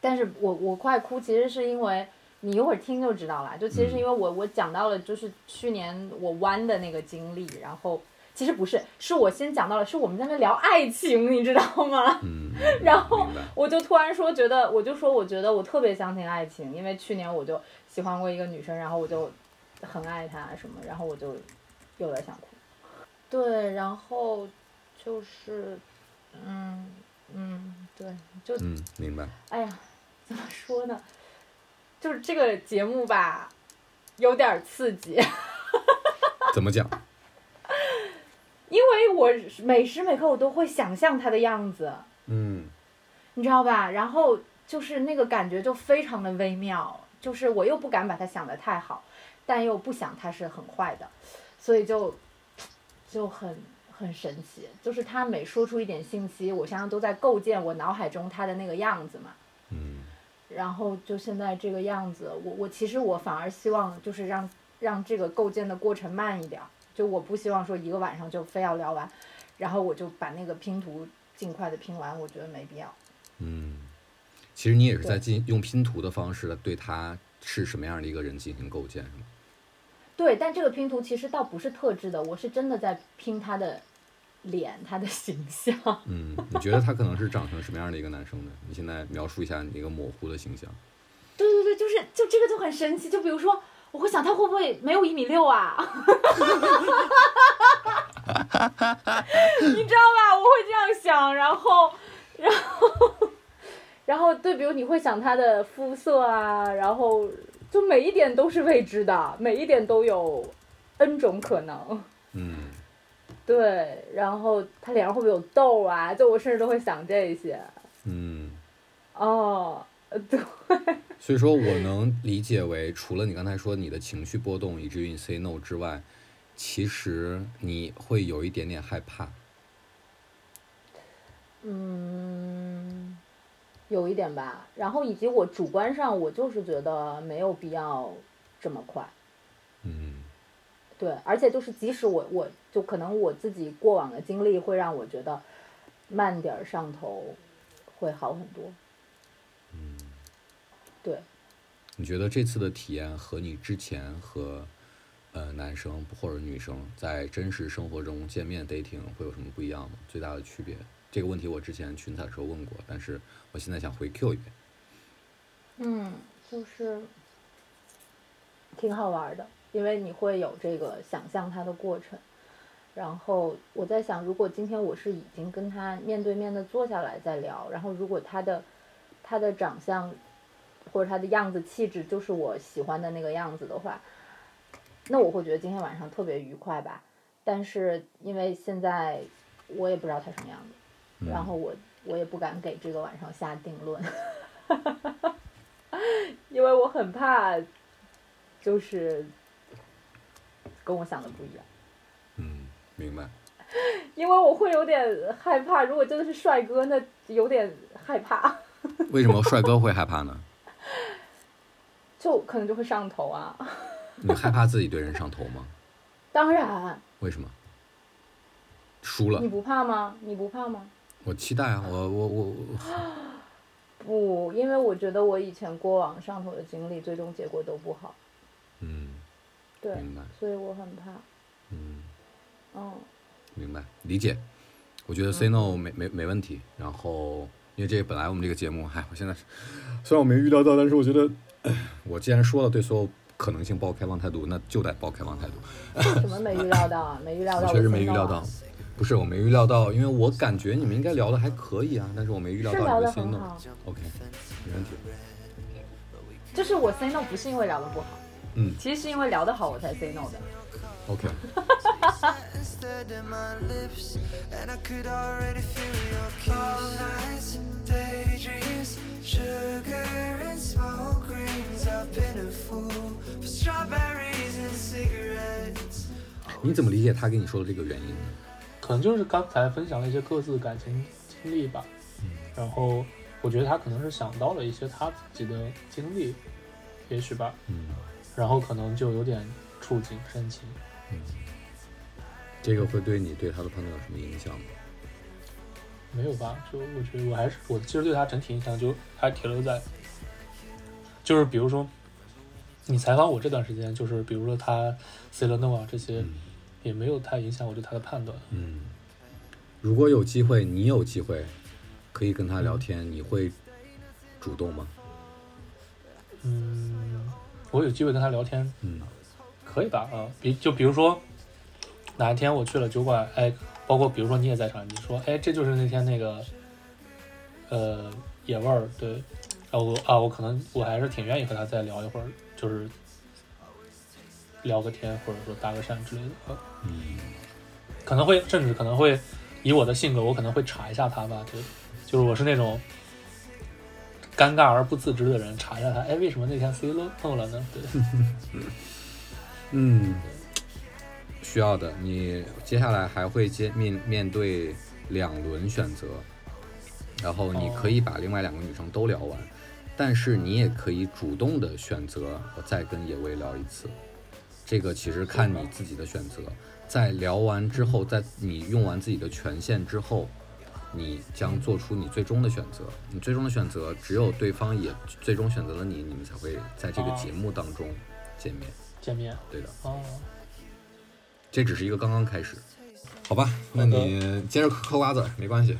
但是我我快哭，其实是因为你一会儿听就知道了，就其实是因为我我讲到了就是去年我弯的那个经历，然后其实不是，是我先讲到了，是我们在那聊爱情，你知道吗？嗯，然后。我就突然说，觉得我就说，我觉得我特别相信爱情，因为去年我就喜欢过一个女生，然后我就很爱她什么，然后我就有点想哭。对，然后就是，嗯嗯，对，就嗯，明白。哎呀，怎么说呢？就是这个节目吧，有点刺激，怎么讲？因为我每时每刻我都会想象他的样子，嗯你知道吧？然后就是那个感觉就非常的微妙，就是我又不敢把他想得太好，但又不想他是很坏的，所以就就很很神奇。就是他每说出一点信息，我现在都在构建我脑海中他的那个样子嘛。嗯然后就现在这个样子，我我其实我反而希望就是让让这个构建的过程慢一点儿，就我不希望说一个晚上就非要聊完，然后我就把那个拼图尽快的拼完，我觉得没必要。嗯，其实你也是在进用拼图的方式来对他是什么样的一个人进行构建，是吗？对，但这个拼图其实倒不是特制的，我是真的在拼他的脸，他的形象。嗯，你觉得他可能是长成什么样的一个男生呢？你现在描述一下你一个模糊的形象。对对对，就是就这个就很神奇。就比如说，我会想他会不会没有一米六啊？你知道吧？我会这样想，然后，然后，然后对，比如你会想他的肤色啊，然后就每一点都是未知的，每一点都有 N 种可能。嗯对，然后他脸上会不会有痘啊？就我甚至都会想这些。嗯，哦，呃对，所以说我能理解为，除了你刚才说你的情绪波动以至于你 say no 之外，其实你会有一点点害怕。嗯，有一点吧。然后以及我主观上，我就是觉得没有必要这么快。嗯对，而且就是即使我我就可能我自己过往的经历会让我觉得慢点儿上头会好很多。嗯，对，你觉得这次的体验和你之前和呃男生或者女生在真实生活中见面 dating 会有什么不一样吗？最大的区别？这个问题我之前群采的时候问过，但是我现在想回 Q 一遍。嗯，就是挺好玩的，因为你会有这个想象它的过程。然后我在想，如果今天我是已经跟他面对面的坐下来再聊，然后如果他的他的长相或者他的样子气质就是我喜欢的那个样子的话，那我会觉得今天晚上特别愉快吧。但是因为现在我也不知道他什么样子，然后我我也不敢给这个晚上下定论，因为我很怕，就是跟我想的不一样，嗯，明白。因为我会有点害怕。如果真的是帅哥，那有点害怕，为什么帅哥会害怕呢？就可能就会上头啊。你害怕自己对人上头吗？当然，为什么？输了你，不怕吗？你不怕吗？我期待啊！我我我我 不，因为我觉得我以前过往上头的经历，最终结果都不好。嗯对明白，所以我很怕。嗯，嗯，明白理解。我觉得 say no 没没没问题。然后因为这个本来我们这个节目，嗨，我现在虽然我没预料到，但是我觉得，哎我既然说了对所有可能性抱开放态度，那就得抱开放态度。什么没预料到啊？没预料到，我确实没预料啊到，不是我没预料到，因为我感觉你们应该聊的还可以啊，但是我没预料到你会 say no。OK，没问题。就是我 say no 不是因为聊的不好，嗯其实是因为聊得好我才 say no 的。，OK，sugar and smoke rings. I've been a fool for strawberries and cigarettes. 你怎么理解他跟你说的这个原因呢？可能就是刚才分享了一些各自感情经历吧，然后我觉得他可能是想到了一些他自己的经历，也许吧，嗯然后可能就有点触景生情。嗯，这个会对你对他的判断有什么影响吗？没有吧？就我觉得我还是我其实对他整体印象就还停留在，就是比如说你采访我这段时间，就是比如说他 C 了 no 啊这些，嗯也没有太影响我对他的判断。嗯，如果有机会，你有机会可以跟他聊天，你会主动吗？嗯，我有机会跟他聊天，嗯可以吧？啊，比就比如说哪一天我去了酒馆，哎，包括比如说你也在场，你说，哎，这就是那天那个，呃，野味儿，对，啊我啊我可能我还是挺愿意和他再聊一会儿，就是聊个天，或者说搭个讪之类的，呃嗯可能会甚至可能会以我的性格，我可能会查一下他吧，对，就是我是那种。尴尬而不自知的人，查一下他，哎，为什么那天 C 漏漏了呢？对，嗯，需要的。你接下来还会接面面对两轮选择，然后你可以把另外两个女生都聊完，但是你也可以主动的选择我再跟野薇聊一次。这个其实看你自己的选择。在聊完之后，在你用完自己的权限之后，你将做出你最终的选择。你最终的选择，只有对方也最终选择了你，你们才会在这个哦节目当中见面。见面对的。哦，这只是一个刚刚开始，好吧？那你接着嗑嗑瓜子儿没关系，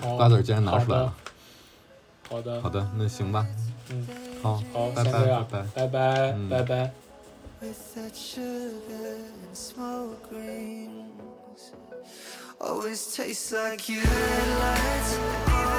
好瓜子儿既然拿出来了，好的，好的，那行吧，嗯，好，好，拜拜拜拜。拜拜，嗯拜拜。with that sugar and smoke rings. Always tastes like your headlights.